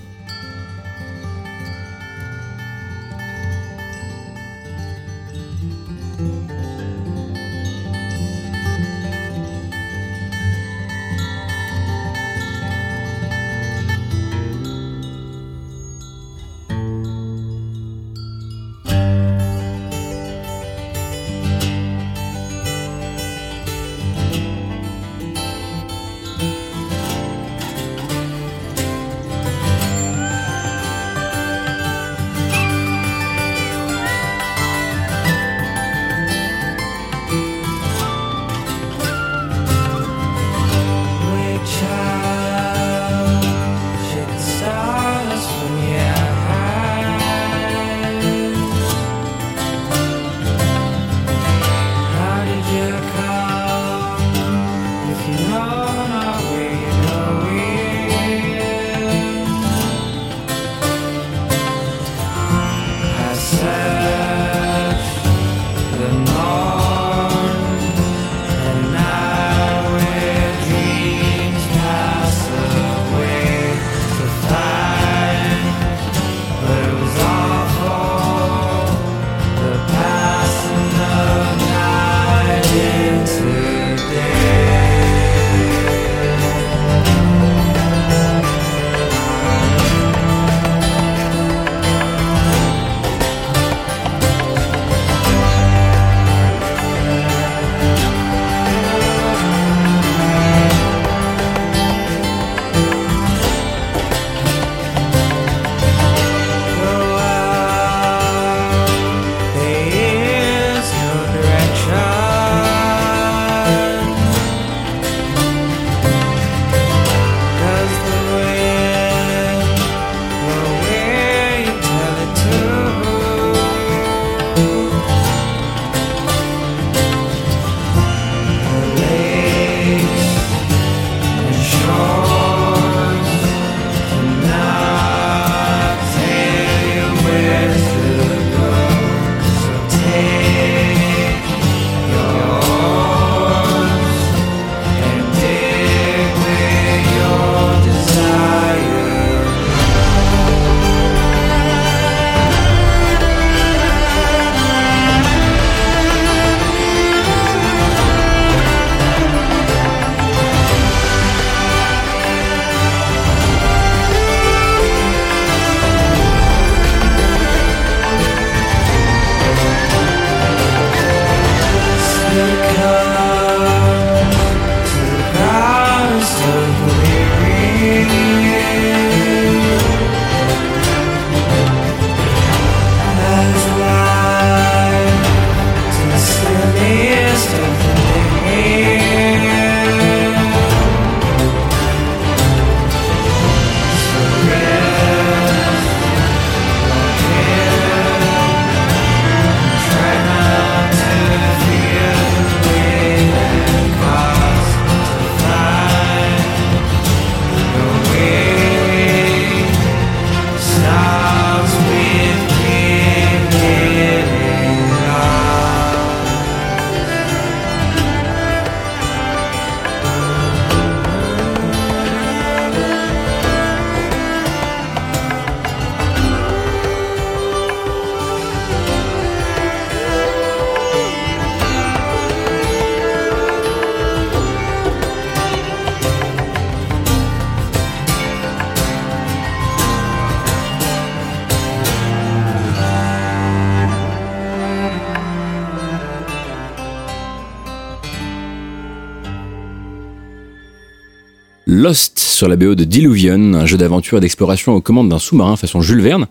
Sur la BO de Diluvion, un jeu d'aventure et d'exploration aux commandes d'un sous-marin façon Jules Verne,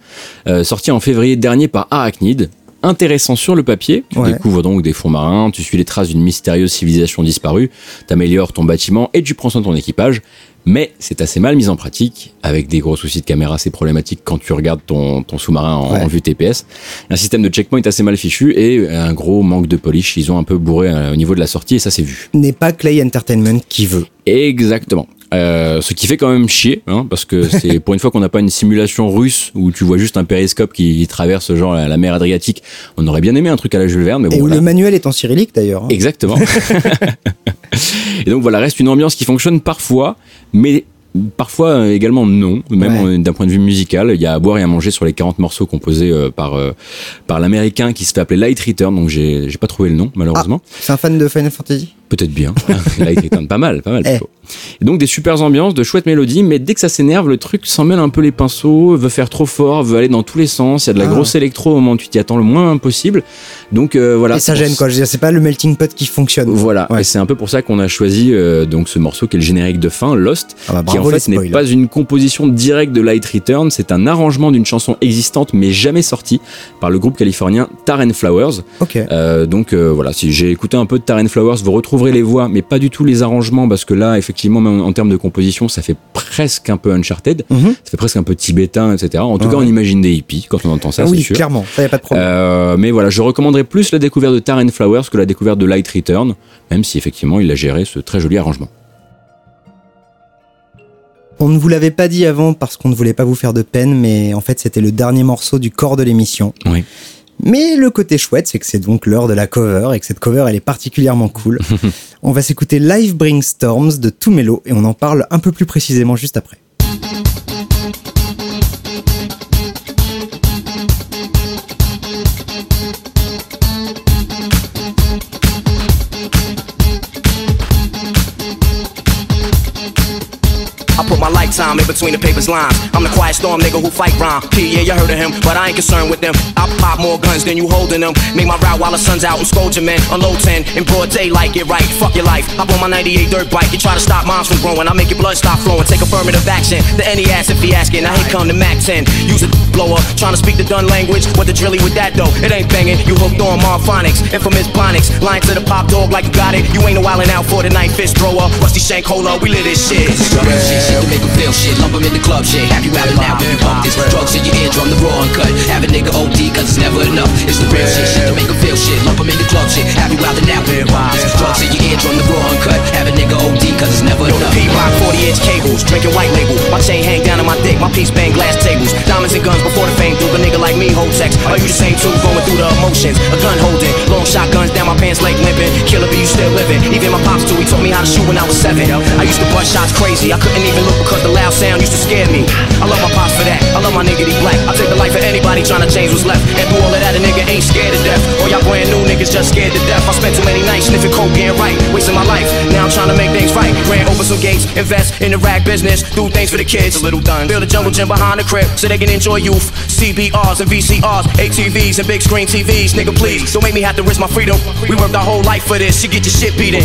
euh, sorti en février dernier par Arachnid. Intéressant sur le papier, tu Ouais. découvres donc des fonds marins, tu suis les traces d'une mystérieuse civilisation disparue, t'améliores ton bâtiment et tu prends soin de ton équipage. Mais c'est assez mal mis en pratique, avec des gros soucis de caméra assez problématiques quand tu regardes ton, ton sous-marin en, Ouais. en vue TPS. Un système de checkpoint assez mal fichu et un gros manque de polish. Ils ont un peu bourré euh, au niveau de la sortie et ça s'est vu. N'est pas Clay Entertainment qui veut. Exactement. Euh, ce qui fait quand même chier, hein, parce que c'est pour une fois qu'on n'a pas une simulation russe où tu vois juste un périscope qui traverse genre la, la mer Adriatique. On aurait bien aimé un truc à la Jules Verne, mais bon. Et où voilà. le manuel est en cyrillique d'ailleurs. hein. Exactement. et donc voilà, reste une ambiance qui fonctionne parfois, mais parfois euh, également non, même Ouais. euh, d'un point de vue musical. Il y a à boire et à manger sur les 40 morceaux composés par, par l'américain qui se fait appeler Light Return, donc j'ai j'ai pas trouvé le nom malheureusement. C'est un fan de Final Fantasy? Peut-être bien. Light Return, pas mal, pas mal Eh. plutôt. Et donc des super ambiances, de chouettes mélodies, mais dès que ça s'énerve, le truc s'en mêle un peu les pinceaux, veut faire trop fort, veut aller dans tous les sens. Il y a de la Ah. grosse électro au moment où tu t'y attends le moins possible. Donc euh, voilà. Et ça gêne quoi. Je veux dire, c'est pas le melting pot qui fonctionne. Voilà, Ouais. et c'est un peu pour ça qu'on a choisi euh, donc ce morceau qui est le générique de fin, Lost, Ah bah, qui en fait n'est pas une composition directe de Light Return, c'est un arrangement d'une chanson existante mais jamais sortie par le groupe californien Tar Flowers. Ok. Euh, donc voilà, si j'ai écouté un peu de Tar Flowers, vous retrouverez les voix, mais pas du tout les arrangements, parce que là, effectivement, même en, en termes de composition, ça fait presque un peu Uncharted, Mhm. ça fait presque un peu tibétain, etc. En tout cas, on imagine des hippies quand on entend ça, Ah oui, sûr. clairement. Ça y a pas de problème. Euh, mais voilà, je recommanderais plus la découverte de Tar Flowers que la découverte de Light Return, même si effectivement il a géré ce très joli arrangement. On ne vous l'avait pas dit avant parce qu'on ne voulait pas vous faire de peine, mais en fait c'était le dernier morceau du corps de l'émission. Oui. Mais le côté chouette, c'est que c'est donc l'heure de la cover et que cette cover elle est particulièrement cool. on va s'écouter Live Bring Storms de Tumelo et on en parle un peu plus précisément juste après. Put my lifetime in between the paper's lines. I'm the quiet storm nigga who fight rhyme. P, yeah, you heard of him, but I ain't concerned with them. I pop more guns than you holding them. Make my route while the sun's out and scold your men. Unload 10 in broad daylight, get right. Fuck your life. Hop on my 98 dirt bike. You try to stop moms from growing. I make your blood stop flowing. Take affirmative action. The any ass if he asking. I here come to Mac 10. Use a blower. Trying to speak the done language. What the drilly with that though? It ain't banging. You hooked on Marphonics. Infamous Bonics. Lying to the pop dog like you got it. You ain't no wildin' out for the night fist thrower. Rusty Shank, hold up. We lit this shit. Real shit, shit to make 'em feel shit. Lump 'em in the club shit. Have you out and out we bump this? Drugs in your eardrum, the raw uncut. Have a nigga OD, cause it's never enough. It's the real shit, shit to make 'em feel shit. Lump 'em in the club shit. Have you out and out we bump this? Drugs in your eardrum, the raw uncut. Have a nigga OD, cause it's never enough. P-Rock 40 inch cables, drinking white label. My chain hang down on my dick, my piece bang glass tables. Diamonds and guns before the fame, do a nigga like me hold sex. Are you the same too, going through the emotions? A gun holding, long shotguns down my pants leg limping. Killer B, you still living. Even my pops too, he taught me how to shoot when I was seven. I used to bust shots crazy, I couldn't even look because the loud sound used to scare me. I love my pops for that, I love my nigga, he black. I take the life of anybody trying to change what's left. And through all of that, a nigga ain't scared to death. All y'all brand new niggas just scared to death. I spent too many nights sniffing coke, getting right, wasting my life. Now I'm trying to make things right. Ran over some gates, invest in the rag business, do things for the kids. A little done. Build a jungle gym behind the crib so they can enjoy youth. CBRs and VCRs, ATVs and big screen TVs. Nigga, please don't make me have to risk my freedom. We worked our whole life for this. You get your shit beaten.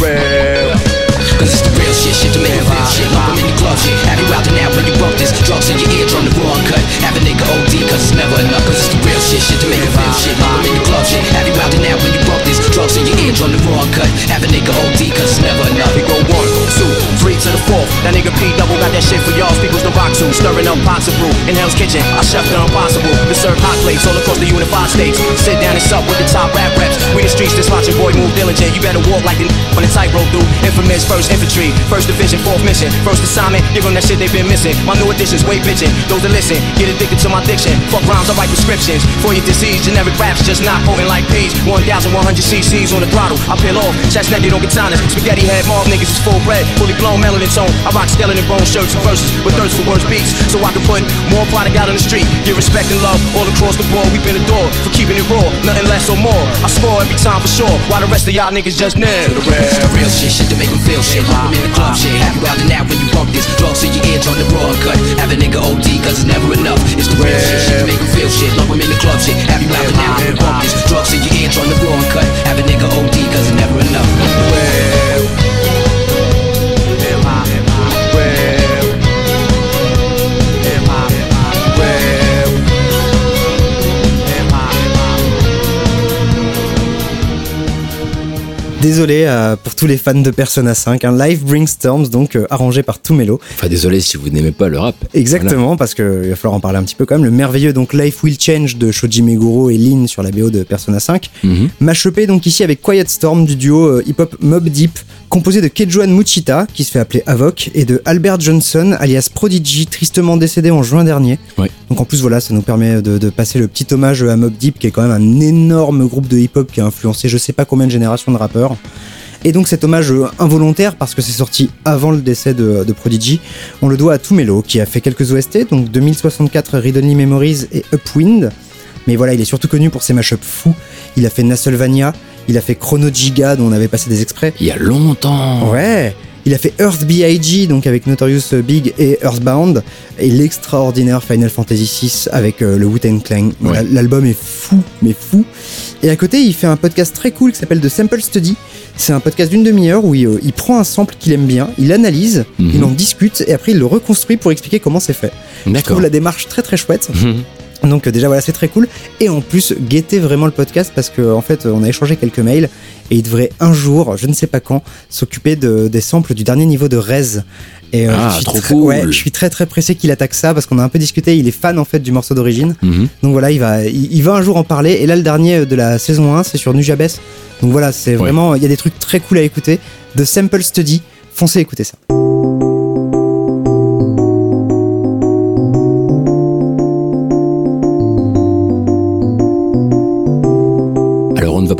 Cause it's the real shit, shit to make 'em feel shit. Lump 'em in the club shit. Have you out and out when you bump this? Drugs in your eardrum, the raw cut Have a nigga OD, cause it's never enough. Cause it's the real shit, shit to make 'em feel shit. Lump 'em in the club shit. Have you out and out when you bump this? Drugs in your eardrum, the raw cut Have a nigga OD, cause it's never enough. We go one, two, three to the fourth. That nigga P double got that shit for y'all. People's the rock to stirring up pots of brew. In Hell's Kitchen, I chef the impossible. To serve hot plates all across the unified states. Sit down and sup with the top rap reps. We the streets, this watch your boy move diligent. You better walk like the on the tightrope through. Infamous first infantry, first division, fourth mission, first assignment. Give them that shit they've been missing. My new additions, way bitching. Those that listen, get addicted to my diction. Fuck rhymes, I write prescriptions for your disease. Generic raps just not potent like peas. 1,100 cc's on the throttle. I peel off, chest naked on katanas. Spaghetti head, mob niggas is full bred, fully blown melanin tone. I rock skeleton bone shirts and verses with thirst for words beats, so I can put more product out on the street. Give respect and love all across the board. We've been adored for keeping it raw, nothing less or more. I score every time for sure, while the rest of y'all niggas just nib. The real shit, shit to make 'em feel shit. Lump 'em in the club shit. Have you out and when you bump this? Drugs in your eardrum, the raw uncut. Have a nigga OD, cause it's never enough. It's the real shit, shit make 'em feel shit. Lump 'em in the club shit. Have you out and when you bump this? Drugs in your eardrum, the raw uncut. Have a nigga OD, cause it's never enough. Désolé euh, pour tous les fans de Persona 5, un Life Brings Storms, donc euh, arrangé par Tumelo. Enfin, désolé si vous n'aimez pas le rap. Exactement, parce qu'il va falloir en parler un petit peu quand même. Le merveilleux donc Life Will Change de Shoji Meguro et Lin sur la BO de Persona 5. Mhm. Mâchepé donc ici avec Quiet Storm du duo euh, hip-hop Mob Deep, composé de Kejuan Muchita, qui se fait appeler Avoc, et de Albert Johnson, alias Prodigy, tristement décédé en juin dernier. Ouais. Donc en plus voilà, ça nous permet de, de passer le petit hommage à Mob Deep, qui est quand même un énorme groupe de hip-hop qui a influencé je sais pas combien de générations de rappeurs. Et donc cet hommage involontaire, parce que c'est sorti avant le décès de, de Prodigy, on le doit à Tumelo, qui a fait quelques OST, donc 2064 Read Only Memories et Upwind. Mais voilà, il est surtout connu pour ses mashups fous. Il a fait Nasselvania, il a fait Chrono Giga, dont on avait passé des extraits. Il y a longtemps. Ouais il a fait Earth B.I.G. donc avec Notorious Big et Earthbound et l'extraordinaire Final Fantasy VI avec euh, le Wu-Tang Clan. Ouais. L'album est fou, mais fou. Et à côté, il fait un podcast très cool qui s'appelle The Sample Study. C'est un podcast d'une demi-heure où il, euh, il prend un sample qu'il aime bien, il analyse, Mhm. il en discute et après il le reconstruit pour expliquer comment c'est fait. Je trouve la démarche très très chouette. Mhm. Donc euh, déjà voilà c'est très cool. Et en plus guettez vraiment le podcast parce que en fait on a échangé quelques mails et il devrait un jour je ne sais pas quand s'occuper de, des samples du dernier niveau de Rez. Et euh, Ah, je suis trop très, cool. ouais, je suis très très pressé qu'il attaque ça parce qu'on a un peu discuté. Il est fan en fait du morceau d'origine. Mhm. donc voilà il va il, il va un jour en parler. Et là le dernier de la saison 1 c'est sur Nujabes. Donc voilà c'est vraiment il y a des trucs très cool à écouter. De Sample Study. Foncez écouter ça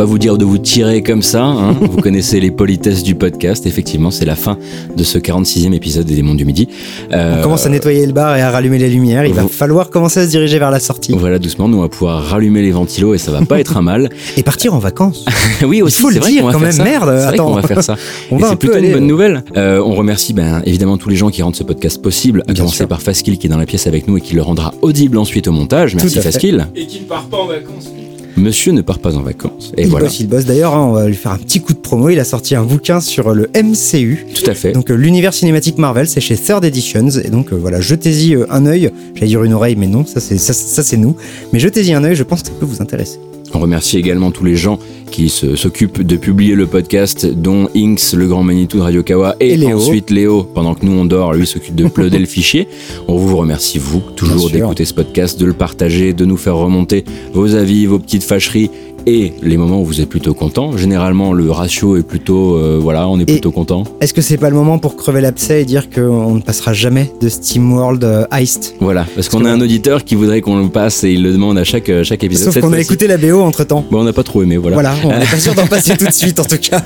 pas vous dire de vous tirer comme ça, hein. vous connaissez les politesses du podcast, effectivement c'est la fin de ce 46e épisode des Démons du Midi. Euh, on commence à nettoyer le bar et à rallumer les lumières il va falloir commencer à se diriger vers la sortie Voilà doucement, nous on va pouvoir rallumer les ventilos et ça va pas être un mal. et partir en vacances oui aussi, faut le c'est vrai dire quand même, ça. merde, C'est vrai attends. qu'on va faire ça. On et c'est plutôt aller- une bonne nouvelle. Euh, on remercie ben, évidemment tous les gens qui rendent ce podcast possible, à Bien commencer sûr. par Faskill qui est dans la pièce avec nous et qui le rendra audible ensuite au montage. Merci. Faskill. Et qui ne part pas en vacances. Monsieur ne part pas en vacances. Et il voilà. bosse, il bosse. D'ailleurs, hein, on va lui faire un petit coup de promo. Il a sorti un bouquin sur le MCU. Tout à fait. Donc euh, l'univers cinématique Marvel, c'est chez Third Editions. Et donc euh, voilà, jetez-y euh, un œil. J'allais dire une oreille, mais non, ça c'est ça, ça, c'est nous. Mais jetez-y un œil, je pense que ça peut vous intéresser. On remercie également tous les gens qui s'occupent de publier le podcast, dont Inks, le grand Manitou de Radio Kawa, et, Et Léo. ensuite Léo, pendant que nous on dort, lui s'occupe de uploader le fichier. On vous remercie, vous, toujours d'écouter ce podcast, de le partager, de nous faire remonter vos avis, vos petites fâcheries et les moments où vous êtes plutôt content. Généralement, le ratio est plutôt, euh, voilà, on est Et- plutôt content. Est-ce que c'est pas le moment pour crever l'abcès et dire qu'on ne passera jamais de SteamWorld euh, Heist? Voilà, parce qu'on a un auditeur qui voudrait qu'on le passe et il le demande à chaque, euh, chaque épisode. Sauf qu'on a écouté la BO entre temps. Bon, on n'a pas trop aimé, voilà. Voilà, on n'est pas sûr d'en passer tout de suite en tout cas.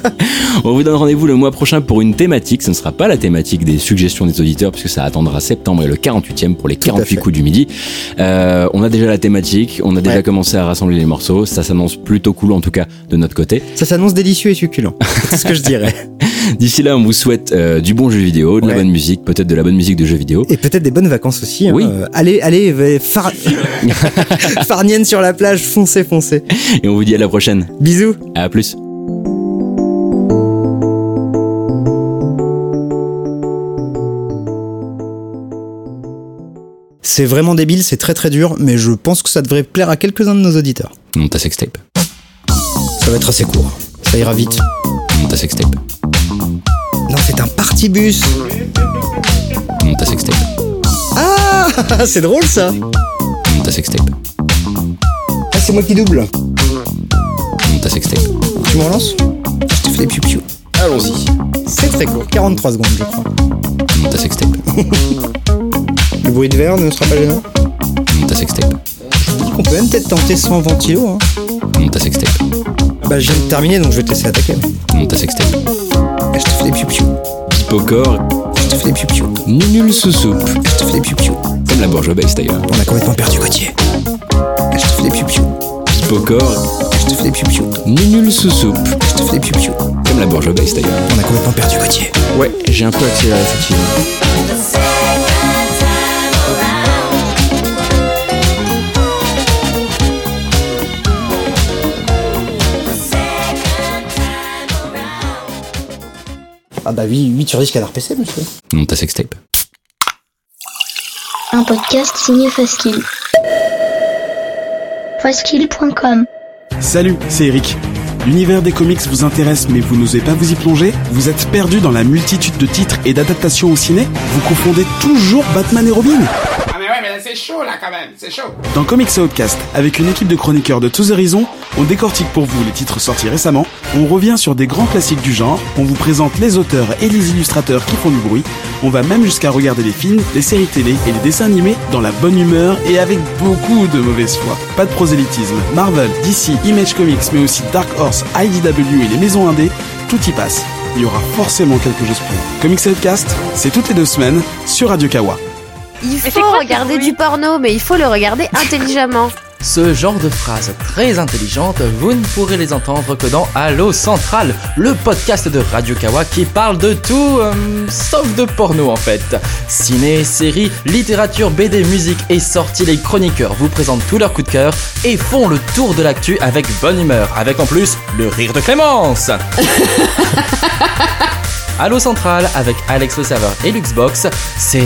On vous donne rendez-vous le mois prochain pour une thématique. Ce ne sera pas la thématique des suggestions des auditeurs puisque ça attendra septembre et le 48e pour les à 48 fait. coups du midi. Euh, on a déjà la thématique, on a déjà commencé à rassembler les morceaux. Ça s'annonce plutôt cool en tout cas de notre côté. Ça s'annonce délicieux et succulent. C'est ce que je dirais. D'ici là, on vous souhaite euh, du bon jeu vidéo, de la bonne musique, peut-être de la bonne musique de jeux vidéo. Et peut-être des bonnes vacances aussi. hein. Oui. Euh, allez, allez, far... farnienne sur la plage, foncez, foncez. Et on vous dit à la prochaine. Bisous. À plus. C'est vraiment débile, c'est très très dur, mais je pense que ça devrait plaire à quelques-uns de nos auditeurs. Monte ta sextape. Ça va être assez court. Ça ira vite. Monte ta sextape. Non, c'est un partybus. Monte ta sextape. Ah, c'est drôle ça. Monte ta sextape. Ah, c'est moi qui double. Monte ta sextape. Tu me relances Je te fais des piou Allons-y. C'est très court, 43 secondes, je crois. Monte ta sextape. Le bruit de verre ne sera pas gênant. Monte ta sextape. On peut même peut-être tenter sans ventilo. Hein. Monte ta sextape. Bah, je viens de terminer, donc je vais te laisser attaquer. Monte ta sextape. Ah, Je te fais des piou Pocor, Je te fais des piou nul sous soupe. Je te fais des piou Comme la bourgeoise base d'ailleurs. On a complètement perdu Gauthier. Ah, Je te fais des piou Pocor, Je te fais des piou nul sous soupe. Je te fais des piou Comme la bourgeoise base d'ailleurs. On a complètement perdu Gauthier. Ouais, j'ai un peu accéléré effectivement. Ah bah oui, 8 sur 10 canard PC, monsieur. Monte ta sextape. Un podcast signé Faskill. Faskill.com Salut, c'est Eric. L'univers des comics vous intéresse mais vous n'osez pas vous y plonger? Vous êtes perdu dans la multitude de titres et d'adaptations au ciné? Vous confondez toujours Batman et Robin Ah mais ouais, mais c'est chaud là quand même, c'est chaud. Dans Comics Outcast, avec une équipe de chroniqueurs de tous horizons, on décortique pour vous les titres sortis récemment, on revient sur des grands classiques du genre, on vous présente les auteurs et les illustrateurs qui font du bruit, on va même jusqu'à regarder les films, les séries télé et les dessins animés dans la bonne humeur et avec beaucoup de mauvaise foi. Pas de prosélytisme. Marvel, DC, Image Comics, mais aussi Dark Horse, IDW et les maisons indées, tout y passe. Il y aura forcément quelque chose pour vous. Comics Outcast, c'est toutes les deux semaines sur Radio Kawa. Il faut regarder du porno, mais il faut le regarder intelligemment. Ce genre de phrases très intelligentes, vous ne pourrez les entendre que dans Allo Central, le podcast de Radio Kawa qui parle de tout, euh, sauf de porno en fait. Ciné, séries, littérature, BD, musique et sorties, les chroniqueurs vous présentent tous leurs coups de cœur et font le tour de l'actu avec bonne humeur, avec en plus le rire de Clémence. Allo Central avec Alex le serveur et Luxbox, c'est...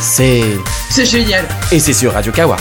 c'est... C'est génial. Et c'est sur Radio Kawa.